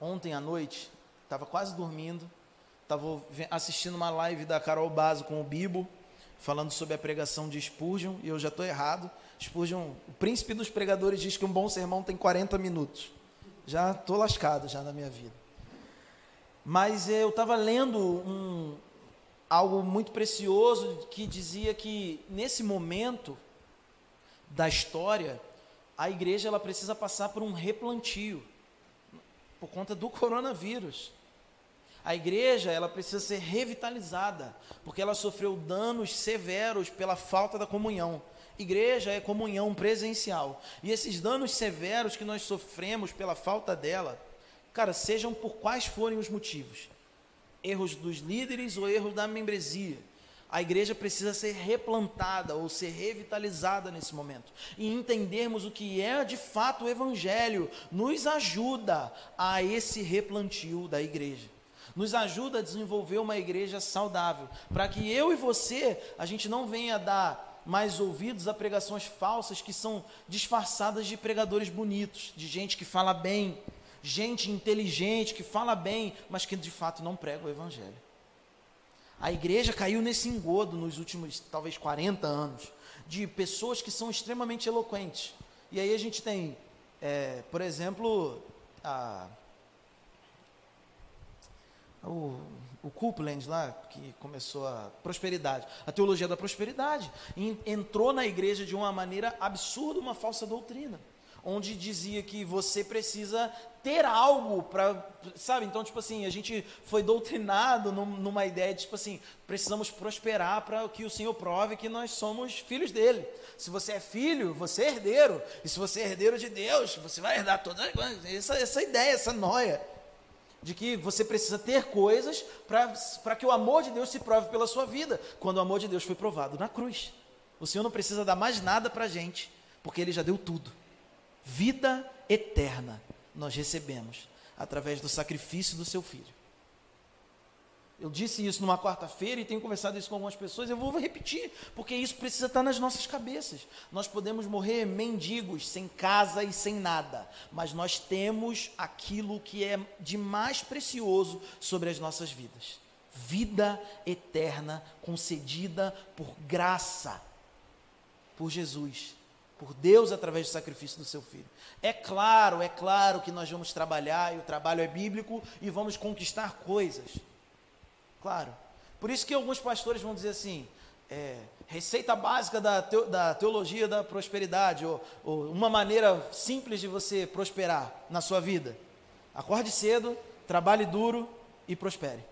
ontem à noite, estava quase dormindo, Estava assistindo uma live da Carol Bazo com o Bibo, falando sobre a pregação de Spurgeon, e eu já estou errado. Spurgeon, o príncipe dos pregadores, diz que um bom sermão tem 40 minutos. Já estou lascado já na minha vida. Mas eu estava lendo um, algo muito precioso que dizia que nesse momento da história, a igreja ela precisa passar por um replantio por conta do coronavírus. A igreja, ela precisa ser revitalizada, porque ela sofreu danos severos pela falta da comunhão. Igreja é comunhão presencial. E esses danos severos que nós sofremos pela falta dela, cara, sejam por quais forem os motivos, erros dos líderes ou erros da membresia, a igreja precisa ser replantada ou ser revitalizada nesse momento. E entendermos o que é de fato o evangelho nos ajuda a esse replantio da igreja nos ajuda a desenvolver uma igreja saudável, para que eu e você, a gente não venha dar mais ouvidos a pregações falsas que são disfarçadas de pregadores bonitos, de gente que fala bem, gente inteligente que fala bem, mas que de fato não prega o evangelho. A igreja caiu nesse engodo nos últimos talvez 40 anos, de pessoas que são extremamente eloquentes. E aí a gente tem, é, por exemplo, a o o Copeland lá, que começou a prosperidade, a teologia da prosperidade, entrou na igreja de uma maneira absurda, uma falsa doutrina, onde dizia que você precisa ter algo para, sabe? Então, tipo assim, a gente foi doutrinado numa ideia de, tipo assim, precisamos prosperar para que o Senhor prove que nós somos filhos dele. Se você é filho, você é herdeiro. E se você é herdeiro de Deus, você vai herdar todas. Essa, essa ideia, essa noia de que você precisa ter coisas para que o amor de Deus se prove pela sua vida, quando o amor de Deus foi provado na cruz. O Senhor não precisa dar mais nada para a gente, porque Ele já deu tudo. Vida eterna nós recebemos através do sacrifício do Seu Filho. Eu disse isso numa quarta-feira e tenho conversado isso com algumas pessoas. Eu vou repetir, porque isso precisa estar nas nossas cabeças. Nós podemos morrer mendigos, sem casa e sem nada, mas nós temos aquilo que é de mais precioso sobre as nossas vidas: vida eterna concedida por graça, por Jesus, por Deus através do sacrifício do seu filho. É claro, é claro que nós vamos trabalhar, e o trabalho é bíblico, e vamos conquistar coisas. Claro. Por isso que alguns pastores vão dizer assim, é, receita básica da, da teologia da prosperidade, ou, ou uma maneira simples de você prosperar na sua vida. Acorde cedo, trabalhe duro e prospere.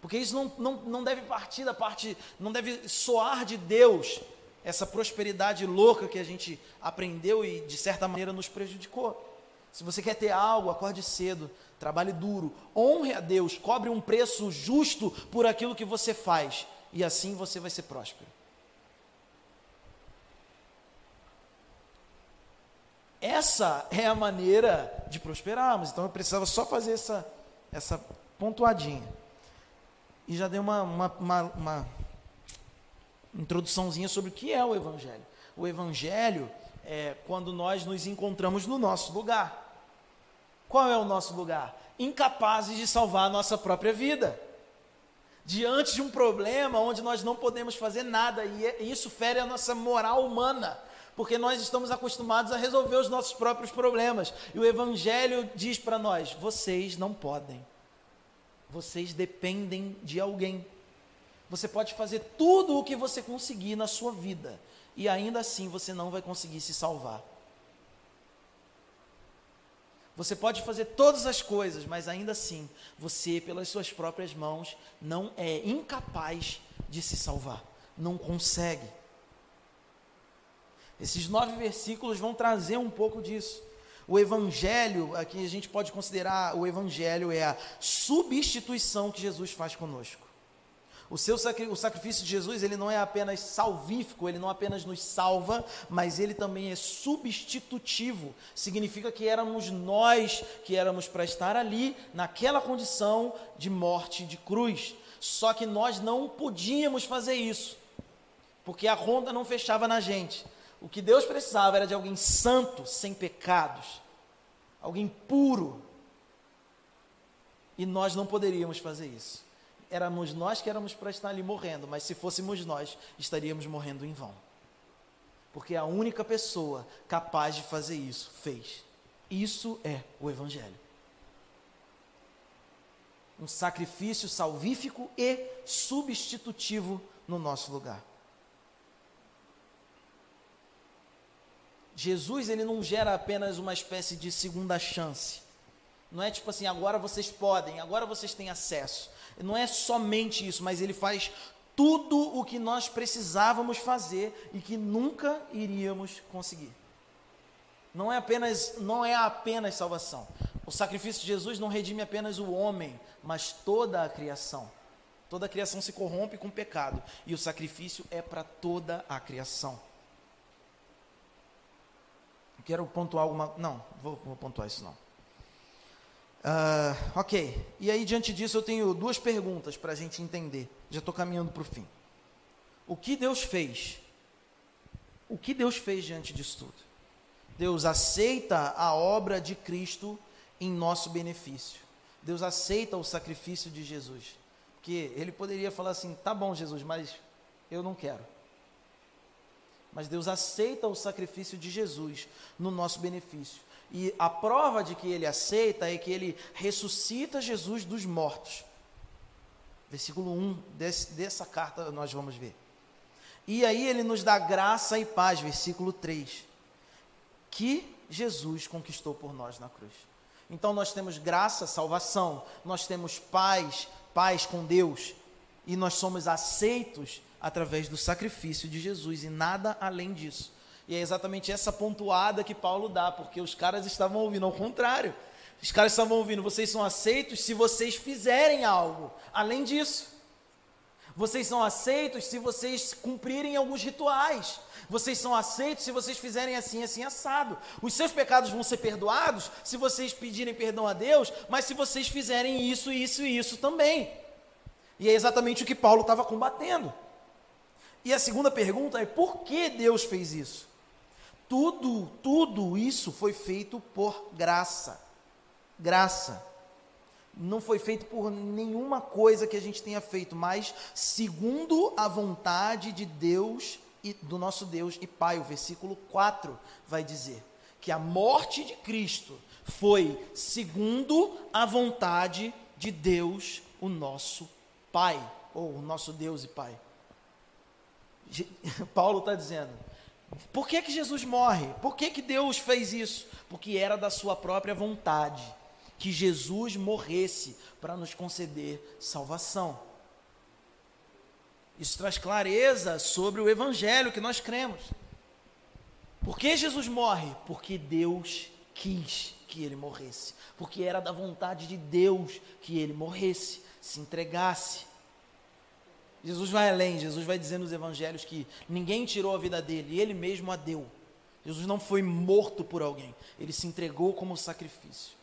Porque isso não, não, não deve partir da parte, não deve soar de Deus essa prosperidade louca que a gente aprendeu e de certa maneira nos prejudicou. Se você quer ter algo, acorde cedo, trabalhe duro, honre a Deus, cobre um preço justo por aquilo que você faz, e assim você vai ser próspero. Essa é a maneira de prosperarmos. Então eu precisava só fazer essa, essa pontuadinha. E já dei uma, uma, uma, uma introduçãozinha sobre o que é o Evangelho. O Evangelho é quando nós nos encontramos no nosso lugar. Qual é o nosso lugar? Incapazes de salvar a nossa própria vida. Diante de um problema onde nós não podemos fazer nada, e é, isso fere a nossa moral humana, porque nós estamos acostumados a resolver os nossos próprios problemas. E o Evangelho diz para nós: vocês não podem, vocês dependem de alguém. Você pode fazer tudo o que você conseguir na sua vida, e ainda assim você não vai conseguir se salvar. Você pode fazer todas as coisas, mas ainda assim, você, pelas suas próprias mãos, não é incapaz de se salvar. Não consegue. Esses nove versículos vão trazer um pouco disso. O Evangelho, aqui a gente pode considerar o Evangelho é a substituição que Jesus faz conosco. O, seu, o sacrifício de Jesus, ele não é apenas salvífico, ele não apenas nos salva, mas ele também é substitutivo. Significa que éramos nós que éramos para estar ali, naquela condição de morte de cruz. Só que nós não podíamos fazer isso, porque a ronda não fechava na gente. O que Deus precisava era de alguém santo, sem pecados, alguém puro. E nós não poderíamos fazer isso éramos nós que éramos para estar ali morrendo, mas se fôssemos nós, estaríamos morrendo em vão. Porque a única pessoa capaz de fazer isso fez. Isso é o Evangelho. Um sacrifício salvífico e substitutivo no nosso lugar. Jesus ele não gera apenas uma espécie de segunda chance. Não é tipo assim, agora vocês podem, agora vocês têm acesso não é somente isso, mas ele faz tudo o que nós precisávamos fazer e que nunca iríamos conseguir. Não é apenas, não é apenas salvação. O sacrifício de Jesus não redime apenas o homem, mas toda a criação. Toda a criação se corrompe com pecado e o sacrifício é para toda a criação. Quero pontuar alguma. Não, vou, vou pontuar isso não. Uh, ok, e aí diante disso eu tenho duas perguntas para a gente entender. Já estou caminhando para o fim. O que Deus fez? O que Deus fez diante disso tudo? Deus aceita a obra de Cristo em nosso benefício. Deus aceita o sacrifício de Jesus. Porque ele poderia falar assim: tá bom, Jesus, mas eu não quero. Mas Deus aceita o sacrifício de Jesus no nosso benefício. E a prova de que ele aceita é que ele ressuscita Jesus dos mortos. Versículo 1 desse, dessa carta nós vamos ver. E aí ele nos dá graça e paz, versículo 3, que Jesus conquistou por nós na cruz. Então nós temos graça, salvação, nós temos paz, paz com Deus, e nós somos aceitos através do sacrifício de Jesus e nada além disso. E é exatamente essa pontuada que Paulo dá, porque os caras estavam ouvindo ao contrário. Os caras estavam ouvindo, vocês são aceitos se vocês fizerem algo. Além disso, vocês são aceitos se vocês cumprirem alguns rituais. Vocês são aceitos se vocês fizerem assim, assim, assado. Os seus pecados vão ser perdoados se vocês pedirem perdão a Deus, mas se vocês fizerem isso, isso e isso também. E é exatamente o que Paulo estava combatendo. E a segunda pergunta é: por que Deus fez isso? Tudo, tudo isso foi feito por graça. Graça. Não foi feito por nenhuma coisa que a gente tenha feito, mas segundo a vontade de Deus e do nosso Deus e Pai. O versículo 4 vai dizer que a morte de Cristo foi segundo a vontade de Deus, o nosso Pai, ou o nosso Deus e Pai. Paulo está dizendo: por que, que Jesus morre? Por que, que Deus fez isso? Porque era da sua própria vontade que Jesus morresse para nos conceder salvação. Isso traz clareza sobre o evangelho que nós cremos. Por que Jesus morre? Porque Deus quis que ele morresse. Porque era da vontade de Deus que ele morresse, se entregasse. Jesus vai além, Jesus vai dizer nos evangelhos que ninguém tirou a vida dele, ele mesmo a deu. Jesus não foi morto por alguém, ele se entregou como sacrifício.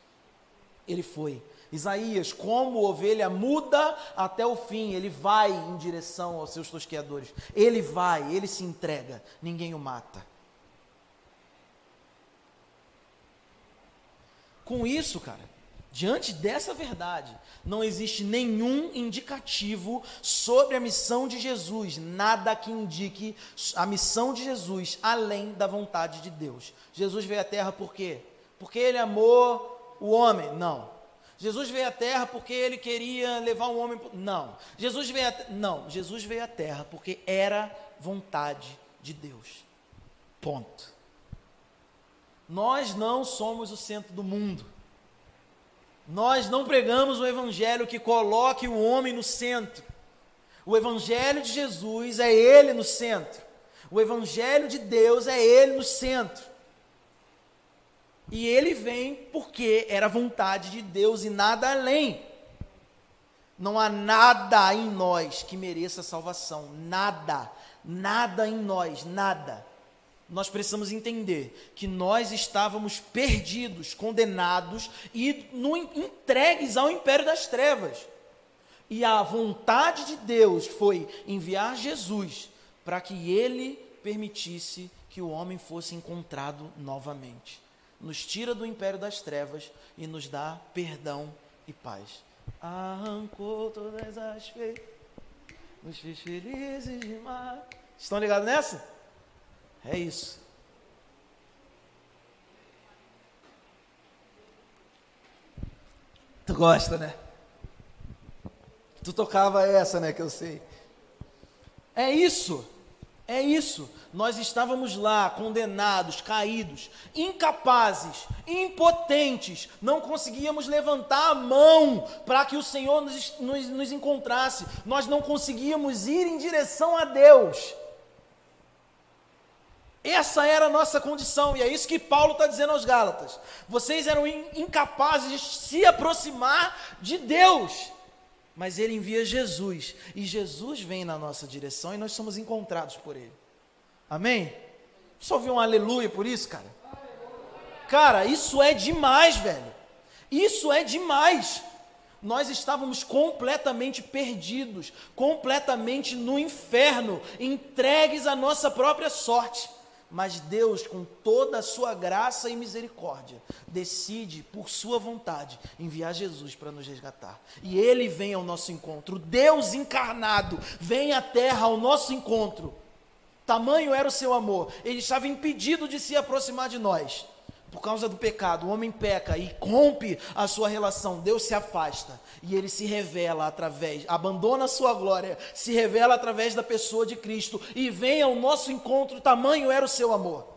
Ele foi. Isaías, como ovelha muda até o fim, ele vai em direção aos seus tosqueadores. Ele vai, ele se entrega, ninguém o mata. Com isso, cara, Diante dessa verdade, não existe nenhum indicativo sobre a missão de Jesus, nada que indique a missão de Jesus além da vontade de Deus. Jesus veio à terra por quê? Porque ele amou o homem? Não. Jesus veio à terra porque ele queria levar um homem. Não. Jesus veio. Não. Jesus veio à terra porque era vontade de Deus. Ponto. Nós não somos o centro do mundo. Nós não pregamos um evangelho que coloque o homem no centro. O evangelho de Jesus é ele no centro. O evangelho de Deus é ele no centro. E ele vem porque era vontade de Deus e nada além. Não há nada em nós que mereça salvação, nada, nada em nós, nada nós precisamos entender que nós estávamos perdidos, condenados e no, entregues ao império das trevas. E a vontade de Deus foi enviar Jesus para que ele permitisse que o homem fosse encontrado novamente. Nos tira do império das trevas e nos dá perdão e paz. Arrancou todas as feiras, nos fez felizes demais. Estão ligados nessa? É isso. Tu gosta, né? Tu tocava essa, né, que eu sei. É isso. É isso. Nós estávamos lá, condenados, caídos, incapazes, impotentes, não conseguíamos levantar a mão para que o Senhor nos, nos, nos encontrasse, nós não conseguíamos ir em direção a Deus. Essa era a nossa condição, e é isso que Paulo está dizendo aos Gálatas. Vocês eram incapazes de se aproximar de Deus, mas Ele envia Jesus, e Jesus vem na nossa direção e nós somos encontrados por Ele. Amém? Só ouviu um aleluia por isso, cara? Cara, isso é demais, velho. Isso é demais. Nós estávamos completamente perdidos, completamente no inferno, entregues à nossa própria sorte. Mas Deus, com toda a sua graça e misericórdia, decide, por sua vontade, enviar Jesus para nos resgatar. E ele vem ao nosso encontro. Deus encarnado vem à terra ao nosso encontro. Tamanho era o seu amor. Ele estava impedido de se aproximar de nós. Por causa do pecado, o homem peca e rompe a sua relação, Deus se afasta e ele se revela através, abandona a sua glória, se revela através da pessoa de Cristo e vem ao nosso encontro, tamanho era o seu amor.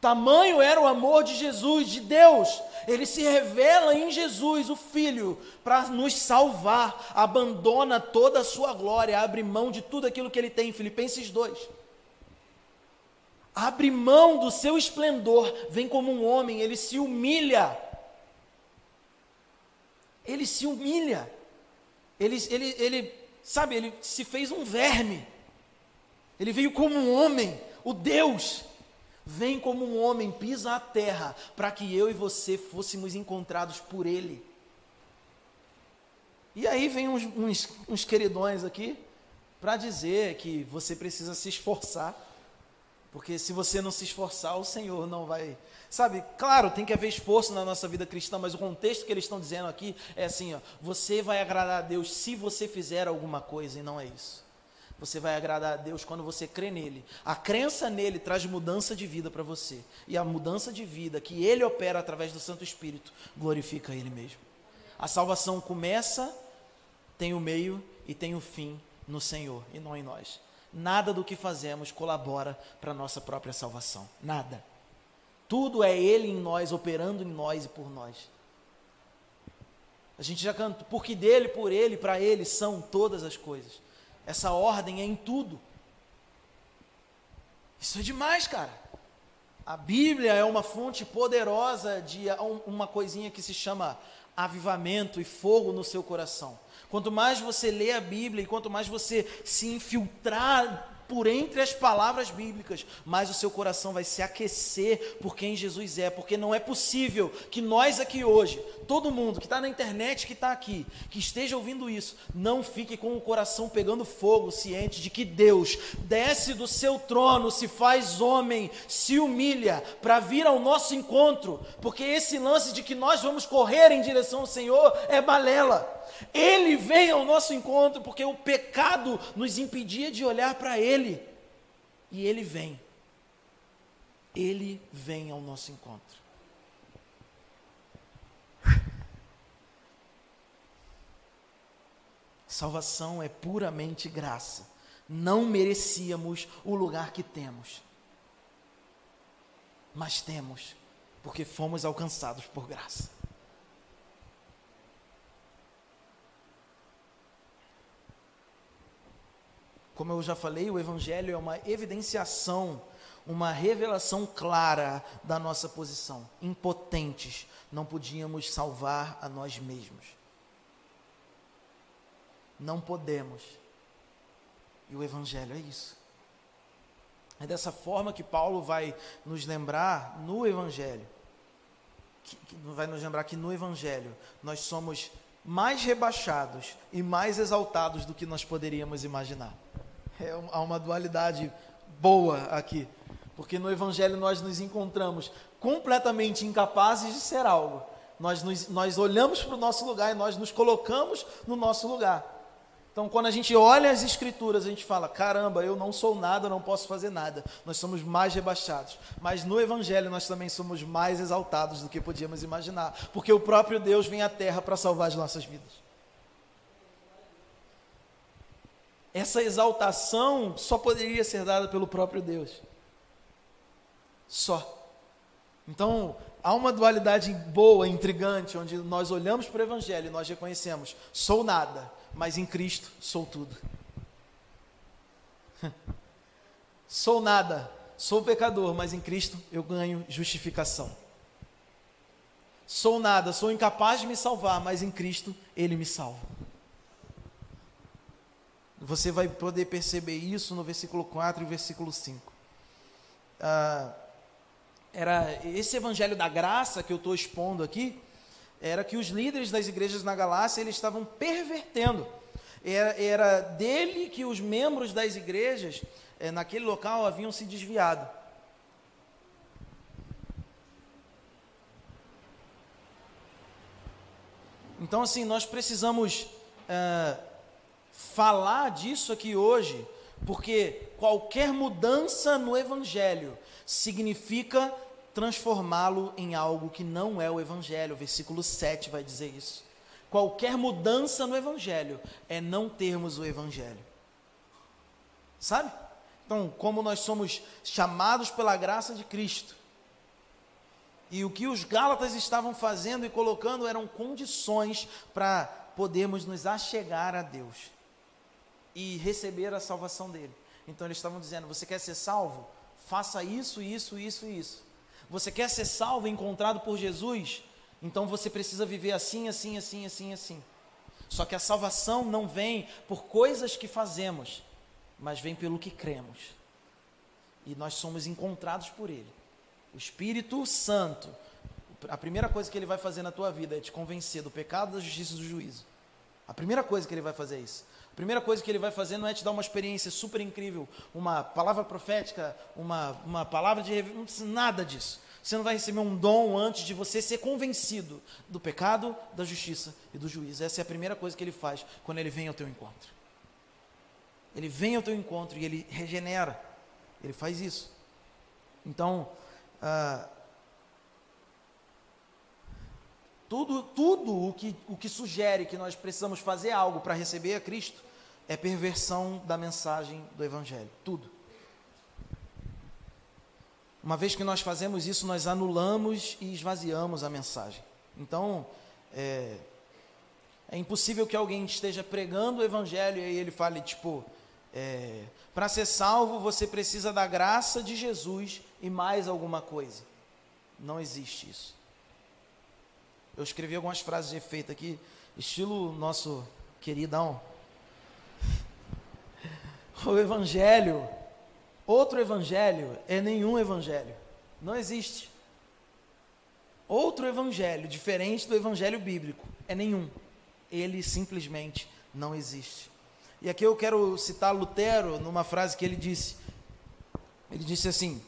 Tamanho era o amor de Jesus, de Deus. Ele se revela em Jesus, o Filho, para nos salvar. Abandona toda a sua glória, abre mão de tudo aquilo que ele tem. Filipenses 2 abre mão do seu esplendor, vem como um homem, ele se humilha. Ele se humilha. Ele, ele, ele, sabe, ele se fez um verme. Ele veio como um homem, o Deus. Vem como um homem, pisa a terra, para que eu e você fôssemos encontrados por Ele. E aí vem uns, uns, uns queridões aqui, para dizer que você precisa se esforçar porque se você não se esforçar, o Senhor não vai. Sabe, claro, tem que haver esforço na nossa vida cristã, mas o contexto que eles estão dizendo aqui é assim: ó, você vai agradar a Deus se você fizer alguma coisa, e não é isso. Você vai agradar a Deus quando você crê nele. A crença nele traz mudança de vida para você. E a mudança de vida que ele opera através do Santo Espírito glorifica ele mesmo. A salvação começa, tem o meio e tem o fim no Senhor e não em nós nada do que fazemos colabora para a nossa própria salvação. Nada. Tudo é Ele em nós, operando em nós e por nós. A gente já canta, porque dele, por ele, para ele são todas as coisas. Essa ordem é em tudo. Isso é demais, cara. A Bíblia é uma fonte poderosa de uma coisinha que se chama avivamento e fogo no seu coração. Quanto mais você lê a Bíblia e quanto mais você se infiltrar por entre as palavras bíblicas, mais o seu coração vai se aquecer por quem Jesus é, porque não é possível que nós aqui hoje, todo mundo que está na internet, que está aqui, que esteja ouvindo isso, não fique com o coração pegando fogo, ciente de que Deus desce do seu trono, se faz homem, se humilha para vir ao nosso encontro, porque esse lance de que nós vamos correr em direção ao Senhor é balela. Ele vem ao nosso encontro porque o pecado nos impedia de olhar para Ele. E Ele vem. Ele vem ao nosso encontro. Salvação é puramente graça. Não merecíamos o lugar que temos. Mas temos, porque fomos alcançados por graça. Como eu já falei, o Evangelho é uma evidenciação, uma revelação clara da nossa posição. Impotentes, não podíamos salvar a nós mesmos. Não podemos. E o Evangelho é isso. É dessa forma que Paulo vai nos lembrar no Evangelho. Que, que vai nos lembrar que no Evangelho nós somos mais rebaixados e mais exaltados do que nós poderíamos imaginar. É, há uma dualidade boa aqui. Porque no Evangelho nós nos encontramos completamente incapazes de ser algo. Nós, nos, nós olhamos para o nosso lugar e nós nos colocamos no nosso lugar. Então, quando a gente olha as Escrituras, a gente fala: caramba, eu não sou nada, não posso fazer nada. Nós somos mais rebaixados. Mas no Evangelho, nós também somos mais exaltados do que podíamos imaginar. Porque o próprio Deus vem à terra para salvar as nossas vidas. Essa exaltação só poderia ser dada pelo próprio Deus. Só. Então, há uma dualidade boa, intrigante, onde nós olhamos para o Evangelho e nós reconhecemos: sou nada, mas em Cristo sou tudo. sou nada, sou pecador, mas em Cristo eu ganho justificação. Sou nada, sou incapaz de me salvar, mas em Cristo Ele me salva. Você vai poder perceber isso no versículo 4 e versículo 5. Ah, era esse evangelho da graça que eu estou expondo aqui, era que os líderes das igrejas na Galácia eles estavam pervertendo. Era, era dele que os membros das igrejas eh, naquele local haviam se desviado. Então, assim, nós precisamos ah, falar disso aqui hoje, porque qualquer mudança no evangelho significa transformá-lo em algo que não é o evangelho. O versículo 7 vai dizer isso. Qualquer mudança no evangelho é não termos o evangelho. Sabe? Então, como nós somos chamados pela graça de Cristo, e o que os Gálatas estavam fazendo e colocando eram condições para podermos nos achegar a Deus e receber a salvação dele. Então eles estavam dizendo: você quer ser salvo? Faça isso, isso, isso isso. Você quer ser salvo, encontrado por Jesus? Então você precisa viver assim, assim, assim, assim, assim. Só que a salvação não vem por coisas que fazemos, mas vem pelo que cremos. E nós somos encontrados por Ele. O Espírito Santo, a primeira coisa que ele vai fazer na tua vida é te convencer do pecado, da justiça e do juízo. A primeira coisa que ele vai fazer é isso. Primeira coisa que ele vai fazer não é te dar uma experiência super incrível, uma palavra profética, uma, uma palavra de nada disso. Você não vai receber um dom antes de você ser convencido do pecado, da justiça e do juízo. Essa é a primeira coisa que ele faz quando ele vem ao teu encontro. Ele vem ao teu encontro e ele regenera. Ele faz isso. Então, ah, tudo, tudo o, que, o que sugere que nós precisamos fazer algo para receber a Cristo é perversão da mensagem do Evangelho. Tudo. Uma vez que nós fazemos isso, nós anulamos e esvaziamos a mensagem. Então, é, é impossível que alguém esteja pregando o Evangelho e aí ele fale, tipo, é, para ser salvo você precisa da graça de Jesus e mais alguma coisa. Não existe isso. Eu escrevi algumas frases de efeito aqui, estilo nosso queridão. O evangelho, outro evangelho é nenhum evangelho. Não existe. Outro evangelho diferente do evangelho bíblico é nenhum. Ele simplesmente não existe. E aqui eu quero citar Lutero numa frase que ele disse. Ele disse assim: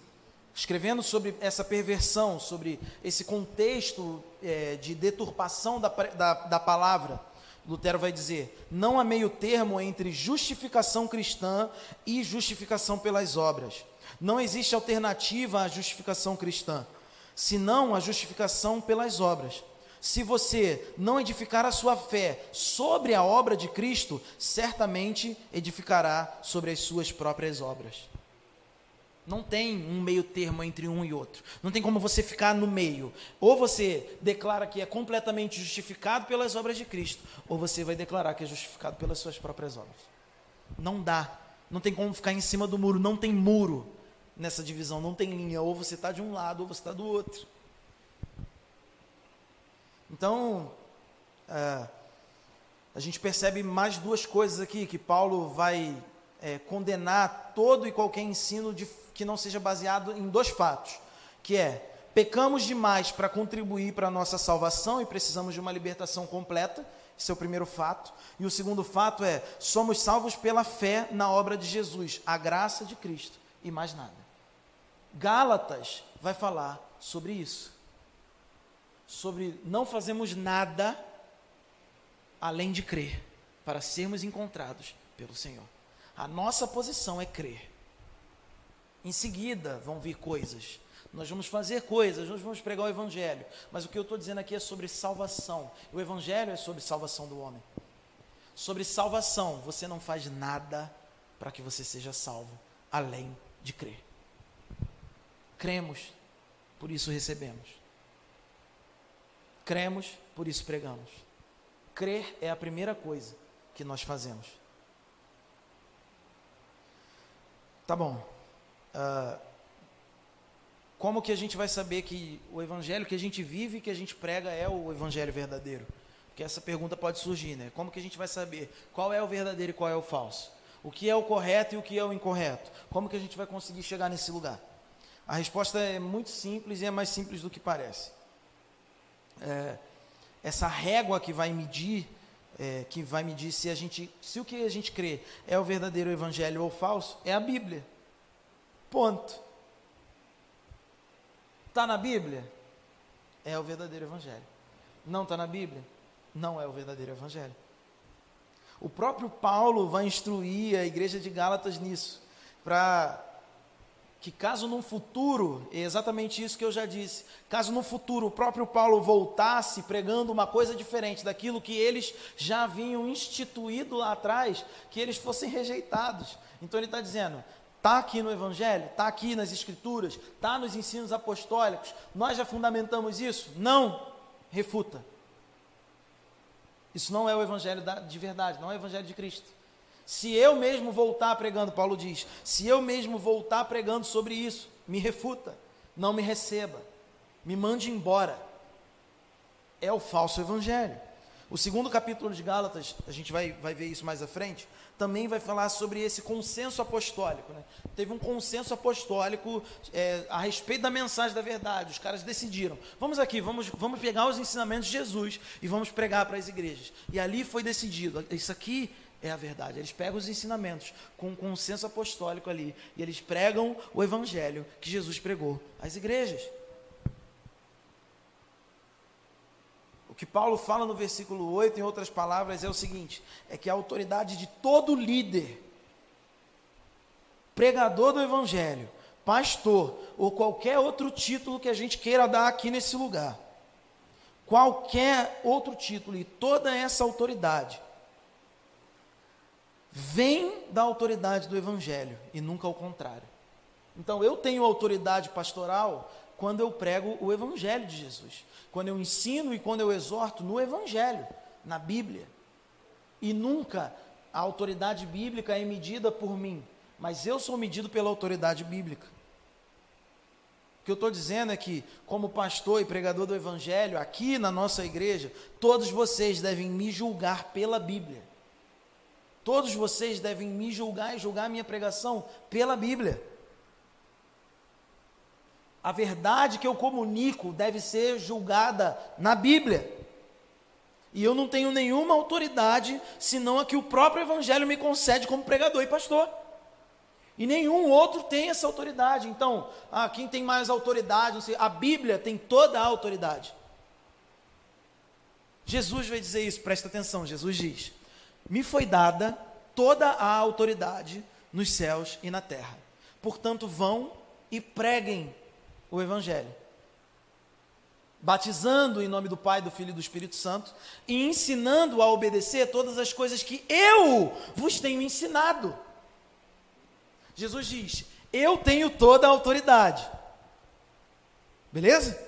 escrevendo sobre essa perversão, sobre esse contexto é, de deturpação da, da, da palavra, Lutero vai dizer: não há meio termo entre justificação cristã e justificação pelas obras. Não existe alternativa à justificação cristã, senão a justificação pelas obras. Se você não edificar a sua fé sobre a obra de Cristo, certamente edificará sobre as suas próprias obras. Não tem um meio termo entre um e outro. Não tem como você ficar no meio. Ou você declara que é completamente justificado pelas obras de Cristo, ou você vai declarar que é justificado pelas suas próprias obras. Não dá. Não tem como ficar em cima do muro. Não tem muro nessa divisão. Não tem linha. Ou você está de um lado, ou você está do outro. Então, é, a gente percebe mais duas coisas aqui que Paulo vai é, condenar todo e qualquer ensino de que não seja baseado em dois fatos, que é pecamos demais para contribuir para a nossa salvação e precisamos de uma libertação completa, esse é o primeiro fato. E o segundo fato é somos salvos pela fé na obra de Jesus, a graça de Cristo e mais nada. Gálatas vai falar sobre isso. Sobre não fazemos nada além de crer para sermos encontrados pelo Senhor. A nossa posição é crer. Em seguida vão vir coisas. Nós vamos fazer coisas, nós vamos pregar o Evangelho. Mas o que eu estou dizendo aqui é sobre salvação. O Evangelho é sobre salvação do homem. Sobre salvação, você não faz nada para que você seja salvo, além de crer. Cremos, por isso recebemos. Cremos, por isso pregamos. Crer é a primeira coisa que nós fazemos. Tá bom. Uh, como que a gente vai saber que o evangelho que a gente vive e que a gente prega é o evangelho verdadeiro? Porque essa pergunta pode surgir, né? Como que a gente vai saber qual é o verdadeiro e qual é o falso? O que é o correto e o que é o incorreto? Como que a gente vai conseguir chegar nesse lugar? A resposta é muito simples e é mais simples do que parece. É, essa régua que vai medir, é, que vai medir se a gente, se o que a gente crê é o verdadeiro evangelho ou falso, é a Bíblia. Ponto. Está na Bíblia? É o verdadeiro Evangelho. Não está na Bíblia? Não é o verdadeiro Evangelho. O próprio Paulo vai instruir a igreja de Gálatas nisso. para que caso num futuro, é exatamente isso que eu já disse, caso no futuro o próprio Paulo voltasse pregando uma coisa diferente daquilo que eles já haviam instituído lá atrás, que eles fossem rejeitados. Então ele está dizendo, está aqui no Evangelho, está aqui nas Escrituras, está nos ensinos apostólicos, nós já fundamentamos isso? Não, refuta. Isso não é o Evangelho de verdade, não é o Evangelho de Cristo. Se eu mesmo voltar pregando, Paulo diz, se eu mesmo voltar pregando sobre isso, me refuta, não me receba, me mande embora. É o falso evangelho. O segundo capítulo de Gálatas, a gente vai, vai ver isso mais à frente, também vai falar sobre esse consenso apostólico. Né? Teve um consenso apostólico é, a respeito da mensagem da verdade. Os caras decidiram: vamos aqui, vamos, vamos pegar os ensinamentos de Jesus e vamos pregar para as igrejas. E ali foi decidido: isso aqui é a verdade. Eles pegam os ensinamentos com um consenso apostólico ali e eles pregam o evangelho que Jesus pregou às igrejas. Que Paulo fala no versículo 8, em outras palavras, é o seguinte: é que a autoridade de todo líder, pregador do evangelho, pastor ou qualquer outro título que a gente queira dar aqui nesse lugar, qualquer outro título e toda essa autoridade vem da autoridade do Evangelho e nunca ao contrário. Então eu tenho autoridade pastoral quando eu prego o Evangelho de Jesus, quando eu ensino e quando eu exorto no Evangelho, na Bíblia. E nunca a autoridade bíblica é medida por mim, mas eu sou medido pela autoridade bíblica. O que eu estou dizendo é que, como pastor e pregador do Evangelho, aqui na nossa igreja, todos vocês devem me julgar pela Bíblia. Todos vocês devem me julgar e julgar a minha pregação pela Bíblia. A verdade que eu comunico deve ser julgada na Bíblia. E eu não tenho nenhuma autoridade senão a que o próprio Evangelho me concede como pregador e pastor. E nenhum outro tem essa autoridade. Então, ah, quem tem mais autoridade? Sei, a Bíblia tem toda a autoridade. Jesus vai dizer isso, presta atenção. Jesus diz: me foi dada toda a autoridade nos céus e na terra. Portanto, vão e preguem o Evangelho, batizando em nome do Pai, do Filho e do Espírito Santo, e ensinando a obedecer todas as coisas que eu vos tenho ensinado. Jesus diz: Eu tenho toda a autoridade. Beleza?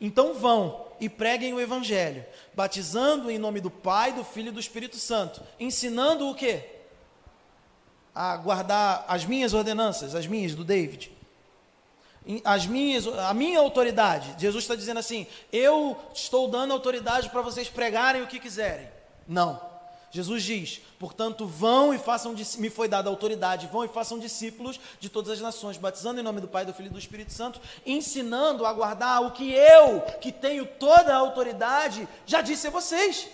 Então vão e preguem o evangelho, batizando em nome do Pai, do Filho e do Espírito Santo, ensinando o quê? A guardar as minhas ordenanças, as minhas do David. As minhas, a minha autoridade. Jesus está dizendo assim: eu estou dando autoridade para vocês pregarem o que quiserem. Não. Jesus diz: portanto, vão e façam, me foi dada autoridade, vão e façam discípulos de todas as nações, batizando em nome do Pai, do Filho e do Espírito Santo, ensinando a guardar o que eu, que tenho toda a autoridade, já disse a vocês.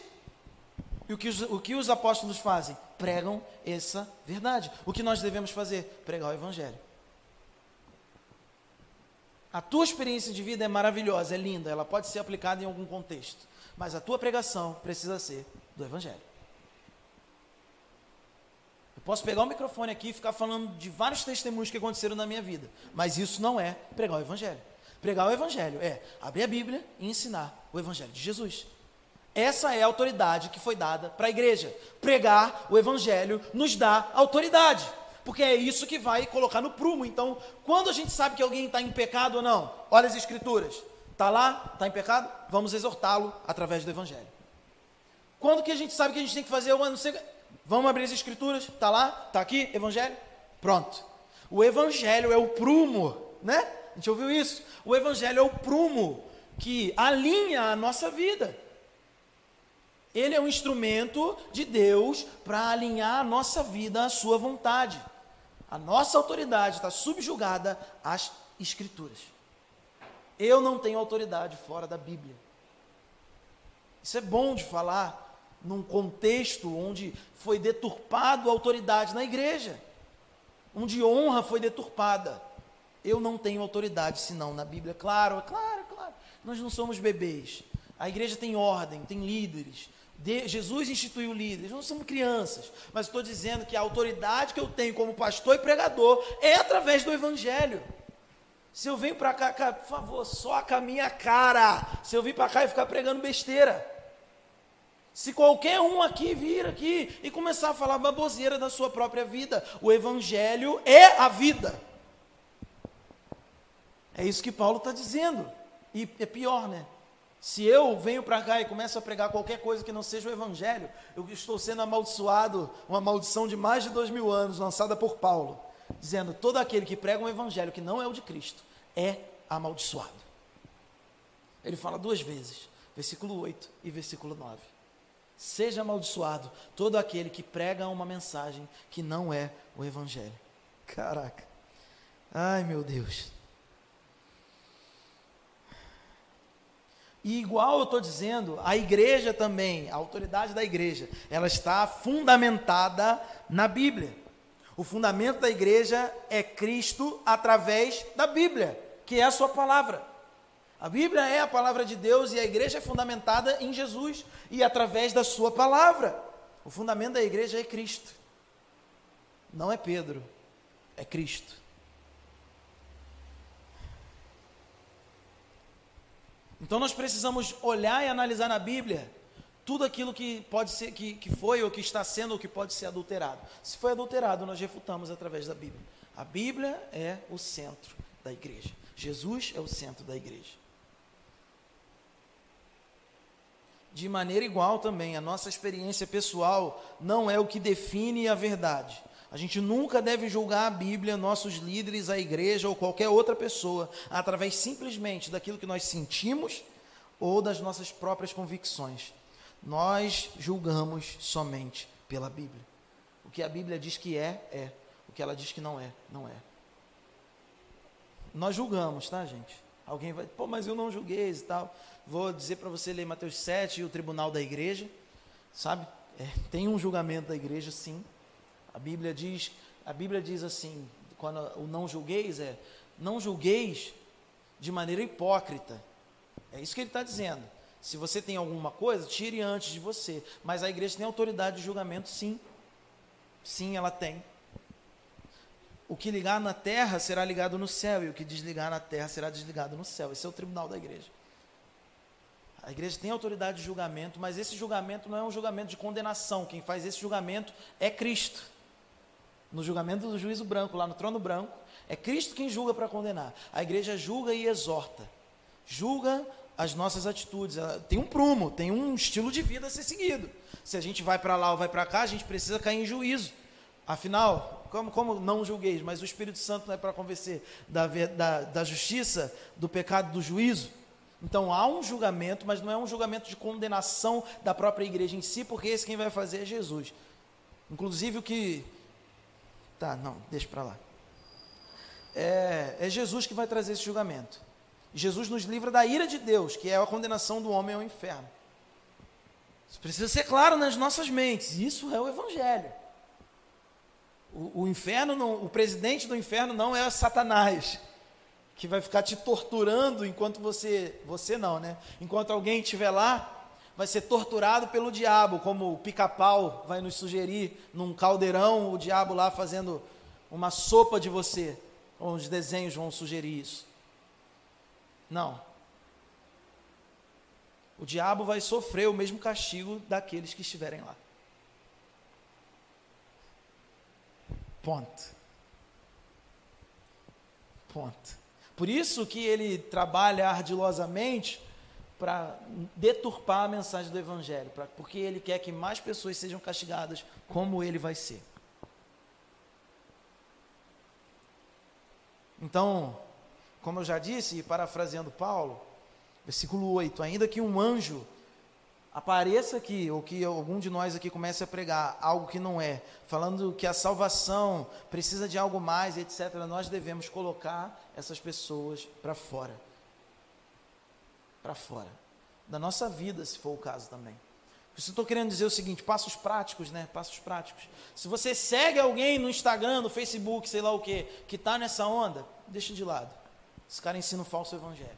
E o que, os, o que os apóstolos fazem? Pregam essa verdade. O que nós devemos fazer? Pregar o Evangelho. A tua experiência de vida é maravilhosa, é linda, ela pode ser aplicada em algum contexto, mas a tua pregação precisa ser do Evangelho. Eu posso pegar o microfone aqui e ficar falando de vários testemunhos que aconteceram na minha vida, mas isso não é pregar o Evangelho. Pregar o Evangelho é abrir a Bíblia e ensinar o Evangelho de Jesus. Essa é a autoridade que foi dada para a igreja. Pregar o Evangelho nos dá autoridade, porque é isso que vai colocar no prumo. Então, quando a gente sabe que alguém está em pecado ou não, olha as Escrituras. Está lá, está em pecado, vamos exortá-lo através do Evangelho. Quando que a gente sabe que a gente tem que fazer? Não sei, Vamos abrir as escrituras? Está lá? Está aqui? Evangelho? Pronto. O evangelho é o prumo, né? A gente ouviu isso? O evangelho é o prumo que alinha a nossa vida. Ele é um instrumento de Deus para alinhar a nossa vida à sua vontade. A nossa autoridade está subjugada às escrituras. Eu não tenho autoridade fora da Bíblia. Isso é bom de falar, num contexto onde foi deturpado a autoridade na igreja, onde honra foi deturpada. Eu não tenho autoridade senão na Bíblia. Claro, claro, claro. Nós não somos bebês. A igreja tem ordem, tem líderes. De, Jesus instituiu líderes, não somos crianças, mas estou dizendo que a autoridade que eu tenho como pastor e pregador é através do Evangelho. Se eu venho para cá, por favor, soca a minha cara. Se eu vir para cá e ficar pregando besteira. Se qualquer um aqui vir aqui e começar a falar baboseira da sua própria vida, o Evangelho é a vida. É isso que Paulo está dizendo. E é pior, né? Se eu venho para cá e começo a pregar qualquer coisa que não seja o Evangelho, eu estou sendo amaldiçoado, uma maldição de mais de dois mil anos, lançada por Paulo dizendo: todo aquele que prega um evangelho que não é o de Cristo é amaldiçoado. Ele fala duas vezes, versículo 8 e versículo 9. Seja amaldiçoado todo aquele que prega uma mensagem que não é o evangelho. Caraca. Ai, meu Deus. E igual eu estou dizendo, a igreja também, a autoridade da igreja, ela está fundamentada na Bíblia. O fundamento da igreja é Cristo através da Bíblia, que é a sua palavra. A Bíblia é a palavra de Deus e a igreja é fundamentada em Jesus e através da sua palavra. O fundamento da igreja é Cristo. Não é Pedro, é Cristo. Então nós precisamos olhar e analisar na Bíblia tudo aquilo que pode ser que, que foi ou que está sendo ou que pode ser adulterado. Se foi adulterado, nós refutamos através da Bíblia. A Bíblia é o centro da igreja. Jesus é o centro da igreja. De maneira igual também, a nossa experiência pessoal não é o que define a verdade. A gente nunca deve julgar a Bíblia, nossos líderes, a igreja ou qualquer outra pessoa através simplesmente daquilo que nós sentimos ou das nossas próprias convicções. Nós julgamos somente pela Bíblia. O que a Bíblia diz que é, é. O que ela diz que não é, não é. Nós julgamos, tá, gente? Alguém vai, pô, mas eu não julguei e tal. Vou dizer para você ler Mateus 7 e o tribunal da igreja, sabe? É, tem um julgamento da igreja, sim. A Bíblia diz, a Bíblia diz assim, quando o não julgueis é, não julgueis de maneira hipócrita. É isso que ele está dizendo. Se você tem alguma coisa, tire antes de você. Mas a igreja tem autoridade de julgamento, sim. Sim, ela tem. O que ligar na terra será ligado no céu, e o que desligar na terra será desligado no céu. Esse é o tribunal da igreja. A igreja tem autoridade de julgamento, mas esse julgamento não é um julgamento de condenação. Quem faz esse julgamento é Cristo. No julgamento do juízo branco, lá no trono branco, é Cristo quem julga para condenar. A igreja julga e exorta. Julga as nossas atitudes. Tem um prumo, tem um estilo de vida a ser seguido. Se a gente vai para lá ou vai para cá, a gente precisa cair em juízo. Afinal, como, como não julgueis, mas o Espírito Santo não é para convencer da, da, da justiça, do pecado, do juízo. Então há um julgamento, mas não é um julgamento de condenação da própria igreja em si, porque esse quem vai fazer é Jesus. Inclusive o que. Tá, não, deixa para lá. É, é Jesus que vai trazer esse julgamento. Jesus nos livra da ira de Deus, que é a condenação do homem ao inferno. Isso precisa ser claro nas nossas mentes. Isso é o Evangelho. O, o inferno, não, o presidente do inferno não é Satanás, que vai ficar te torturando enquanto você, você não, né? Enquanto alguém estiver lá, vai ser torturado pelo diabo, como o pica-pau vai nos sugerir num caldeirão, o diabo lá fazendo uma sopa de você. Os desenhos vão sugerir isso. Não. O diabo vai sofrer o mesmo castigo daqueles que estiverem lá. Ponto. Ponto. Por isso que ele trabalha ardilosamente para deturpar a mensagem do Evangelho, pra, porque ele quer que mais pessoas sejam castigadas como ele vai ser. Então, como eu já disse, e parafraseando Paulo, versículo 8: ainda que um anjo apareça aqui, ou que algum de nós aqui comece a pregar algo que não é, falando que a salvação precisa de algo mais, etc., nós devemos colocar essas pessoas para fora. Para fora. Da nossa vida, se for o caso também. Isso estou querendo dizer o seguinte: passos práticos, né? Passos práticos. Se você segue alguém no Instagram, no Facebook, sei lá o que, que está nessa onda, deixa de lado. Esse cara ensina um falso evangelho.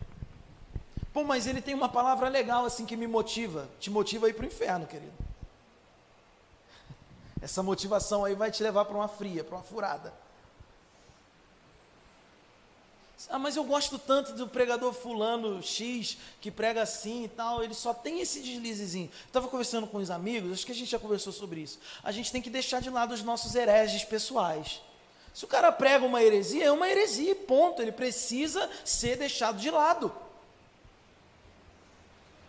Pô, mas ele tem uma palavra legal assim que me motiva. Te motiva a ir para o inferno, querido. Essa motivação aí vai te levar para uma fria, para uma furada. Ah, mas eu gosto tanto do pregador fulano X, que prega assim e tal, ele só tem esse deslizezinho. Estava conversando com os amigos, acho que a gente já conversou sobre isso. A gente tem que deixar de lado os nossos hereges pessoais. Se o cara prega uma heresia, é uma heresia, ponto. Ele precisa ser deixado de lado.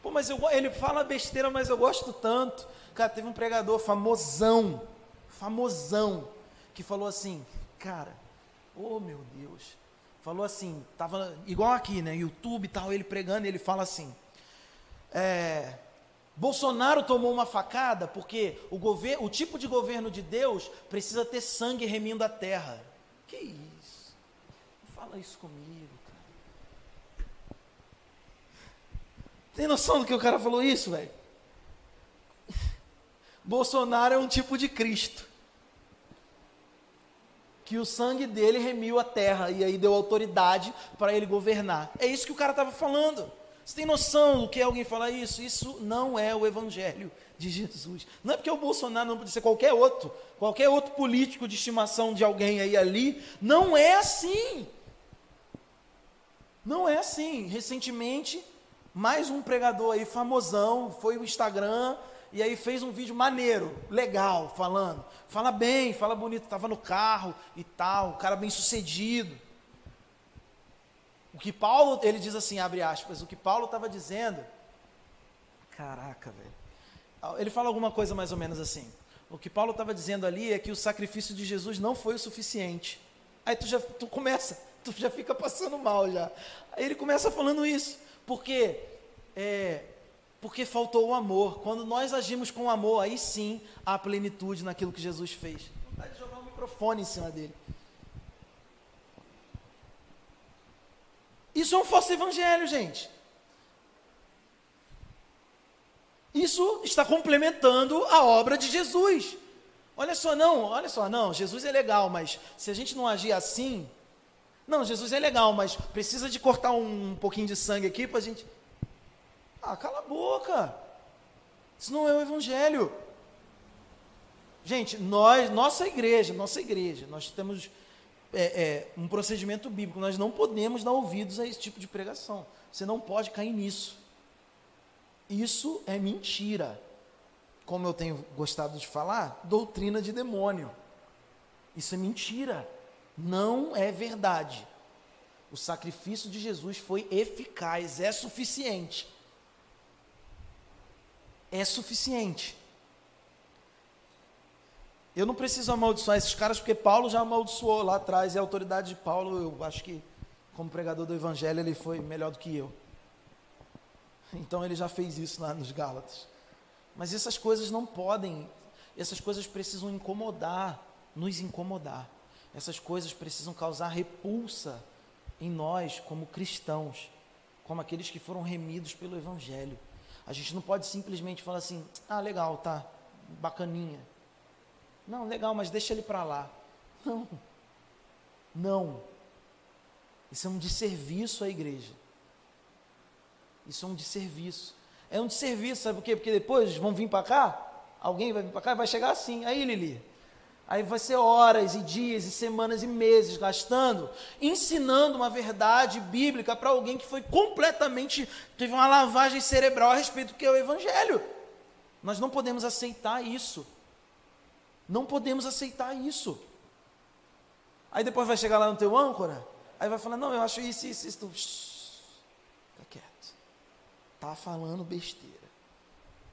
Pô, mas eu, ele fala besteira, mas eu gosto tanto. Cara, teve um pregador famosão, famosão, que falou assim, cara, oh meu Deus, falou assim, tava igual aqui, né, YouTube e tal, ele pregando, ele fala assim, é, Bolsonaro tomou uma facada porque o, governo, o tipo de governo de Deus precisa ter sangue remindo a terra. Que isso? Não fala isso comigo, cara. Tem noção do que o cara falou isso, velho? Bolsonaro é um tipo de Cristo que o sangue dele remiu a terra e aí deu autoridade para ele governar. É isso que o cara estava falando. Você tem noção do que é alguém falar isso? Isso não é o evangelho de Jesus. Não é porque o Bolsonaro não pode ser qualquer outro, qualquer outro político de estimação de alguém aí ali. Não é assim. Não é assim. Recentemente, mais um pregador aí famosão, foi o Instagram, e aí fez um vídeo maneiro, legal, falando. Fala bem, fala bonito, estava no carro e tal, cara bem sucedido. O que Paulo, ele diz assim, abre aspas, o que Paulo estava dizendo, caraca, velho. Ele fala alguma coisa mais ou menos assim. O que Paulo estava dizendo ali é que o sacrifício de Jesus não foi o suficiente. Aí tu já tu começa, tu já fica passando mal já. Aí ele começa falando isso, porque é, porque faltou o amor. Quando nós agimos com amor, aí sim há plenitude naquilo que Jesus fez. Vontade de jogar um microfone em cima dele. Isso é um falso evangelho, gente. Isso está complementando a obra de Jesus. Olha só, não, olha só, não, Jesus é legal, mas se a gente não agir assim, não, Jesus é legal, mas precisa de cortar um, um pouquinho de sangue aqui para a gente. Ah, cala a boca. Isso não é o evangelho. Gente, nós, nossa igreja, nossa igreja, nós temos é, é, um procedimento bíblico. Nós não podemos dar ouvidos a esse tipo de pregação. Você não pode cair nisso. Isso é mentira. Como eu tenho gostado de falar, doutrina de demônio. Isso é mentira. Não é verdade. O sacrifício de Jesus foi eficaz, é suficiente é suficiente. Eu não preciso amaldiçoar esses caras, porque Paulo já amaldiçoou lá atrás, e a autoridade de Paulo, eu acho que, como pregador do Evangelho, ele foi melhor do que eu. Então ele já fez isso lá nos Gálatas. Mas essas coisas não podem, essas coisas precisam incomodar, nos incomodar. Essas coisas precisam causar repulsa em nós, como cristãos, como aqueles que foram remidos pelo Evangelho. A gente não pode simplesmente falar assim: ah, legal, tá, bacaninha. Não, legal, mas deixa ele para lá. Não. Não. Isso é um desserviço à igreja. Isso é um desserviço. É um desserviço, sabe por quê? Porque depois vão vir para cá, alguém vai vir para cá e vai chegar assim. Aí, Lili, Aí vai ser horas e dias e semanas e meses gastando, ensinando uma verdade bíblica para alguém que foi completamente, teve uma lavagem cerebral a respeito do que é o Evangelho. Nós não podemos aceitar isso. Não podemos aceitar isso. Aí depois vai chegar lá no teu âncora, aí vai falar, não, eu acho isso, isso, isso. Fica quieto. Está falando besteira.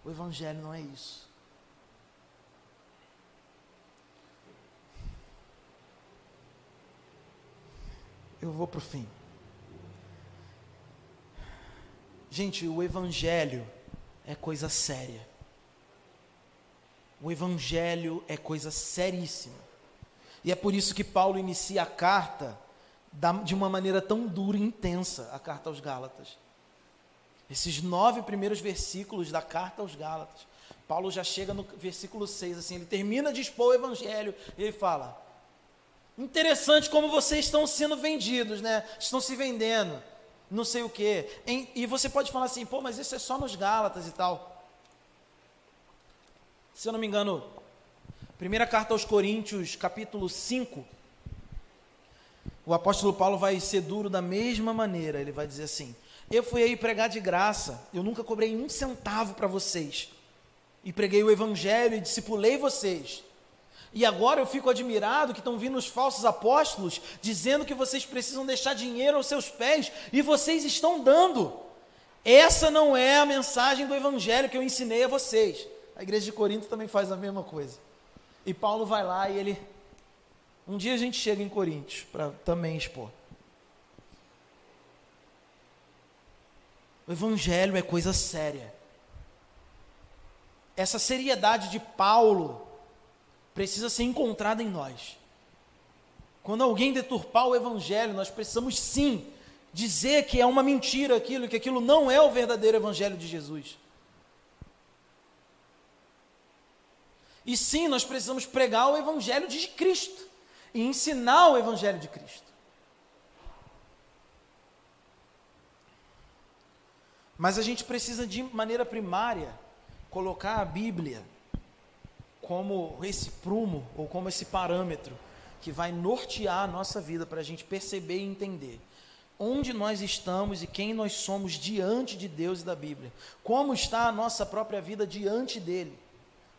O Evangelho não é isso. Eu vou para o fim. Gente, o Evangelho é coisa séria. O Evangelho é coisa seríssima. E é por isso que Paulo inicia a carta de uma maneira tão dura e intensa a carta aos Gálatas. Esses nove primeiros versículos da carta aos Gálatas. Paulo já chega no versículo 6, assim, ele termina de expor o Evangelho e ele fala: Interessante como vocês estão sendo vendidos, né? Estão se vendendo. não sei o quê. E você pode falar assim, pô, mas isso é só nos Gálatas e tal. Se eu não me engano, primeira carta aos Coríntios, capítulo 5, o apóstolo Paulo vai ser duro da mesma maneira. Ele vai dizer assim: Eu fui aí pregar de graça, eu nunca cobrei um centavo para vocês. E preguei o evangelho e discipulei vocês. E agora eu fico admirado que estão vindo os falsos apóstolos dizendo que vocês precisam deixar dinheiro aos seus pés e vocês estão dando. Essa não é a mensagem do evangelho que eu ensinei a vocês. A igreja de Corinto também faz a mesma coisa. E Paulo vai lá e ele. Um dia a gente chega em Coríntios para também expor. O evangelho é coisa séria. Essa seriedade de Paulo precisa ser encontrada em nós. Quando alguém deturpar o evangelho, nós precisamos sim dizer que é uma mentira aquilo, que aquilo não é o verdadeiro evangelho de Jesus. E sim, nós precisamos pregar o evangelho de Cristo e ensinar o evangelho de Cristo. Mas a gente precisa de maneira primária colocar a Bíblia como esse prumo ou como esse parâmetro que vai nortear a nossa vida para a gente perceber e entender onde nós estamos e quem nós somos diante de Deus e da Bíblia. Como está a nossa própria vida diante dele.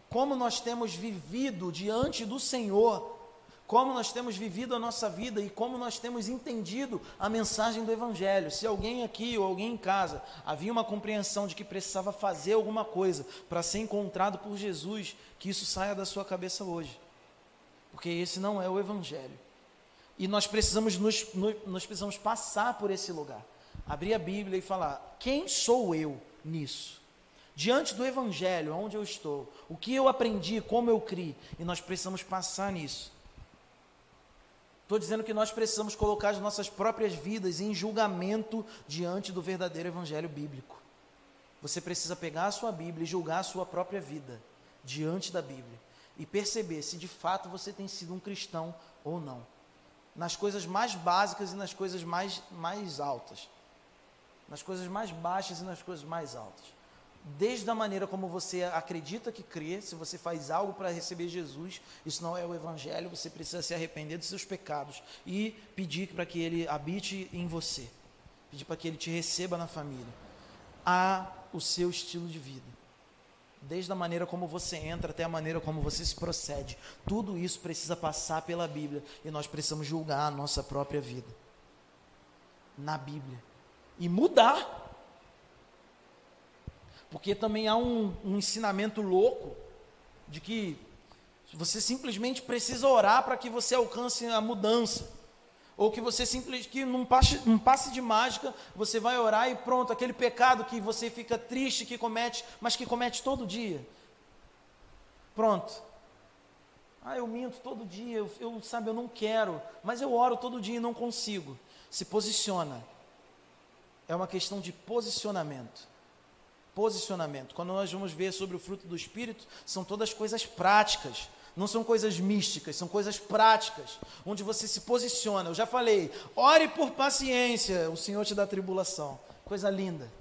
Como nós temos vivido diante do Senhor como nós temos vivido a nossa vida e como nós temos entendido a mensagem do Evangelho. Se alguém aqui ou alguém em casa havia uma compreensão de que precisava fazer alguma coisa para ser encontrado por Jesus, que isso saia da sua cabeça hoje, porque esse não é o Evangelho. E nós precisamos, nos, nós precisamos passar por esse lugar, abrir a Bíblia e falar: quem sou eu nisso? Diante do Evangelho, onde eu estou, o que eu aprendi, como eu criei, e nós precisamos passar nisso. Estou dizendo que nós precisamos colocar as nossas próprias vidas em julgamento diante do verdadeiro evangelho bíblico. Você precisa pegar a sua Bíblia e julgar a sua própria vida diante da Bíblia e perceber se de fato você tem sido um cristão ou não. Nas coisas mais básicas e nas coisas mais, mais altas. Nas coisas mais baixas e nas coisas mais altas desde a maneira como você acredita que crê, se você faz algo para receber Jesus, isso não é o Evangelho, você precisa se arrepender dos seus pecados e pedir para que Ele habite em você, pedir para que Ele te receba na família. Há o seu estilo de vida, desde a maneira como você entra até a maneira como você se procede, tudo isso precisa passar pela Bíblia e nós precisamos julgar a nossa própria vida. Na Bíblia. E mudar porque também há um, um ensinamento louco de que você simplesmente precisa orar para que você alcance a mudança. Ou que você simplesmente, que num passe, num passe de mágica, você vai orar e pronto, aquele pecado que você fica triste que comete, mas que comete todo dia. Pronto. Ah, eu minto todo dia, eu, eu sabe, eu não quero, mas eu oro todo dia e não consigo. Se posiciona. É uma questão de posicionamento. Posicionamento. Quando nós vamos ver sobre o fruto do Espírito, são todas coisas práticas. Não são coisas místicas, são coisas práticas, onde você se posiciona. Eu já falei, ore por paciência, o Senhor te dá tribulação. Coisa linda.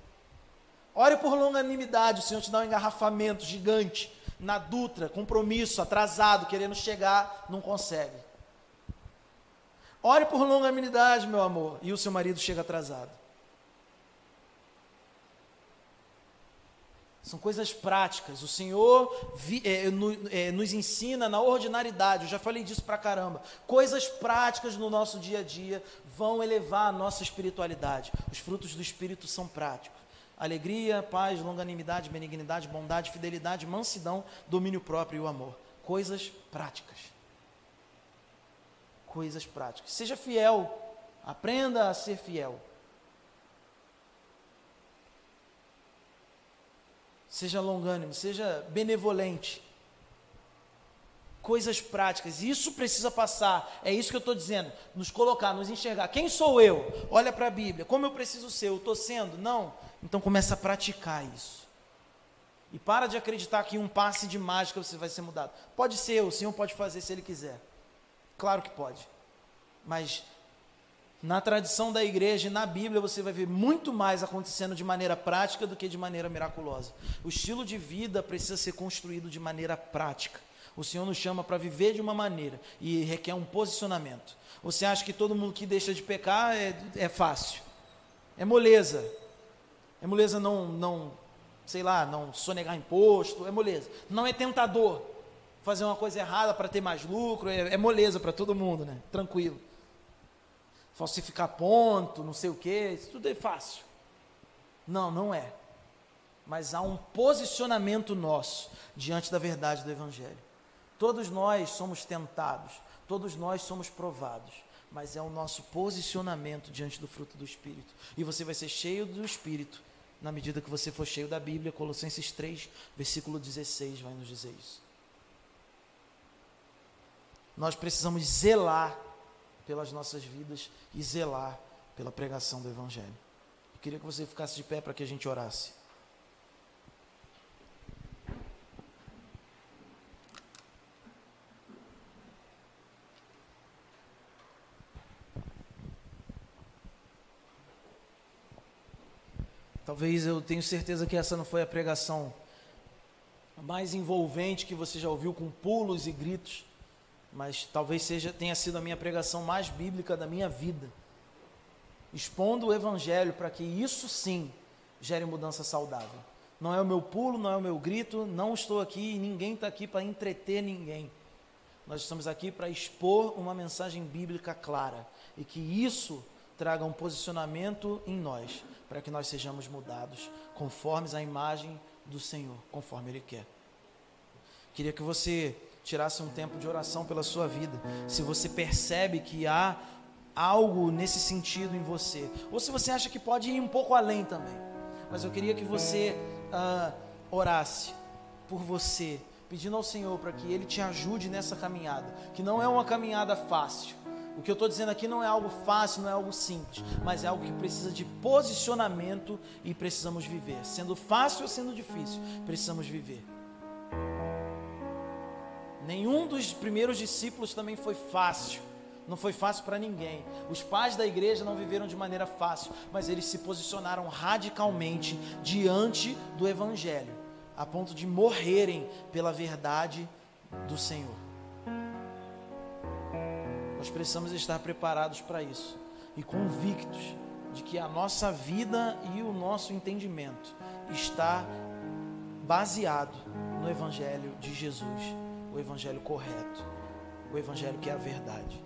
Ore por longanimidade, o Senhor te dá um engarrafamento gigante. Na Dutra, compromisso, atrasado, querendo chegar, não consegue. Ore por longanimidade, meu amor, e o seu marido chega atrasado. São coisas práticas. O Senhor vi, é, no, é, nos ensina na ordinariedade. Eu já falei disso pra caramba. Coisas práticas no nosso dia a dia vão elevar a nossa espiritualidade. Os frutos do Espírito são práticos: alegria, paz, longanimidade, benignidade, bondade, fidelidade, mansidão, domínio próprio e o amor. Coisas práticas. Coisas práticas. Seja fiel. Aprenda a ser fiel. Seja longânimo, seja benevolente. Coisas práticas, isso precisa passar, é isso que eu estou dizendo, nos colocar, nos enxergar. Quem sou eu? Olha para a Bíblia, como eu preciso ser? Eu estou sendo? Não. Então começa a praticar isso. E para de acreditar que um passe de mágica você vai ser mudado. Pode ser, o Senhor pode fazer se Ele quiser. Claro que pode. Mas Na tradição da igreja e na Bíblia você vai ver muito mais acontecendo de maneira prática do que de maneira miraculosa. O estilo de vida precisa ser construído de maneira prática. O Senhor nos chama para viver de uma maneira e requer um posicionamento. Você acha que todo mundo que deixa de pecar é, é fácil? É moleza. É moleza não, não, sei lá, não sonegar imposto, é moleza. Não é tentador fazer uma coisa errada para ter mais lucro, é, é moleza para todo mundo, né? Tranquilo. Falsificar ponto, não sei o que, isso tudo é fácil. Não, não é. Mas há um posicionamento nosso diante da verdade do Evangelho. Todos nós somos tentados, todos nós somos provados, mas é o nosso posicionamento diante do fruto do Espírito. E você vai ser cheio do Espírito na medida que você for cheio da Bíblia. Colossenses 3, versículo 16 vai nos dizer isso. Nós precisamos zelar pelas nossas vidas e zelar pela pregação do Evangelho. Eu queria que você ficasse de pé para que a gente orasse. Talvez eu tenho certeza que essa não foi a pregação mais envolvente que você já ouviu com pulos e gritos, mas talvez seja tenha sido a minha pregação mais bíblica da minha vida. Expondo o evangelho para que isso sim gere mudança saudável. Não é o meu pulo, não é o meu grito, não estou aqui, ninguém está aqui para entreter ninguém. Nós estamos aqui para expor uma mensagem bíblica clara e que isso traga um posicionamento em nós para que nós sejamos mudados conformes a imagem do Senhor, conforme Ele quer. Queria que você tirasse um tempo de oração pela sua vida. Se você percebe que há algo nesse sentido em você, ou se você acha que pode ir um pouco além também. Mas eu queria que você uh, orasse por você, pedindo ao Senhor para que Ele te ajude nessa caminhada, que não é uma caminhada fácil o que eu estou dizendo aqui não é algo fácil, não é algo simples, mas é algo que precisa de posicionamento e precisamos viver. Sendo fácil ou sendo difícil, precisamos viver. Nenhum dos primeiros discípulos também foi fácil. Não foi fácil para ninguém. Os pais da igreja não viveram de maneira fácil, mas eles se posicionaram radicalmente diante do evangelho, a ponto de morrerem pela verdade do Senhor. Nós precisamos estar preparados para isso e convictos de que a nossa vida e o nosso entendimento está baseado no Evangelho de Jesus, o Evangelho correto, o Evangelho que é a verdade.